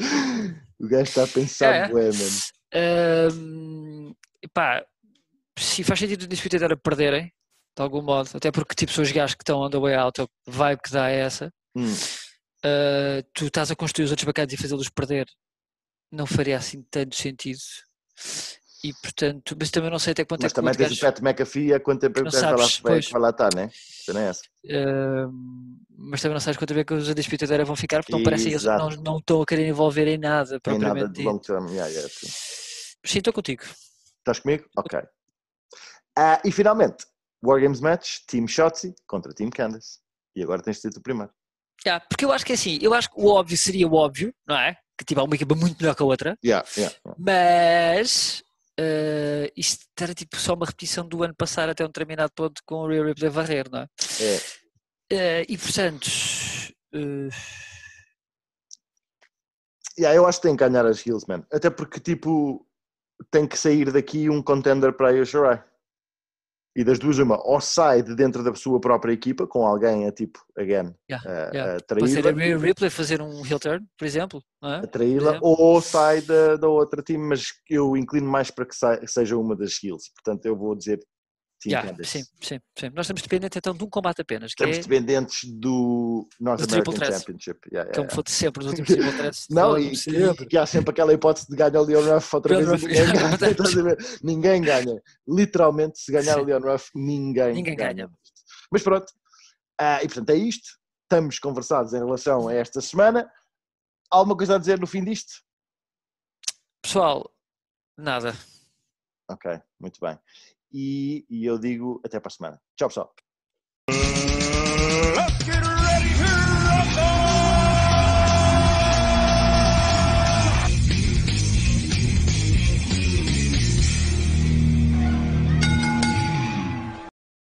o gajo está a pensar, É. bué, mano. Ahm, pá, se faz sentido o Disputed era perderem, de algum modo, até porque tipo, são os gajos que estão on the way out, a vibe que dá é essa. Hum. Ah, tu estás a construir os outros bacanas e fazê-los perder, não faria assim tanto sentido. E portanto, mas também não sei até quanto Mas é que o também tens o Pat McAfee há quanto tempo é que vai lá, estar, né? Você não é essa. ahm, mas também não sabes quanto é que os Disputed era vão ficar, porque não parecem eles não, não estão a querer envolver em nada, Tem nada propriamente de long term. Yeah, yeah, sim. Sim, estou contigo. Estás comigo? Ok. Ah, e finalmente, War Games Match, Team Shotzi contra Team Candice. E agora tens de ser tu primeiro. Yeah, porque eu acho que é assim, eu acho que o óbvio seria o óbvio, não é? Que tipo, há uma equipa muito melhor que a outra, Yeah, yeah, mas uh, isto era tipo só uma repetição do ano passado até um determinado ponto com o Real Ripley varrer, não é? É. Uh, e portanto. Uh... Yeah, eu acho que tem que ganhar as Hills, man. Até porque, tipo, tem que sair daqui um contender para a Yoshirai. E das duas, uma, ou sai de dentro da sua própria equipa, com alguém a tipo, again, yeah, a, yeah. a traí-la. Pode ser a Ripley fazer um heel turn, por exemplo. Não é? A traí-la, ou sai da, da outra time, mas eu inclino mais para que sa- seja uma das heels. Portanto, eu vou dizer Yeah, sim, sim, sim. Nós estamos dependentes então de um combate apenas, Estamos é dependentes do North Do Triple American. Championship. Yeah, yeah, como yeah. foi sempre nos últimos triple threats. [LAUGHS] Não, e, sempre. e há sempre aquela hipótese de ganhar o Leon Ruff outra Leon vez ninguém [LAUGHS] ganha. Ninguém ganha. Literalmente, se ganhar Sim. o Leon Ruff, ninguém, Ninguém ganha. Mas pronto. Ah, e portanto é isto. Estamos conversados em relação a esta semana. Alguma coisa a dizer no fim disto? Pessoal, nada. Ok, muito bem. E, e eu digo até para a semana. Tchau, pessoal.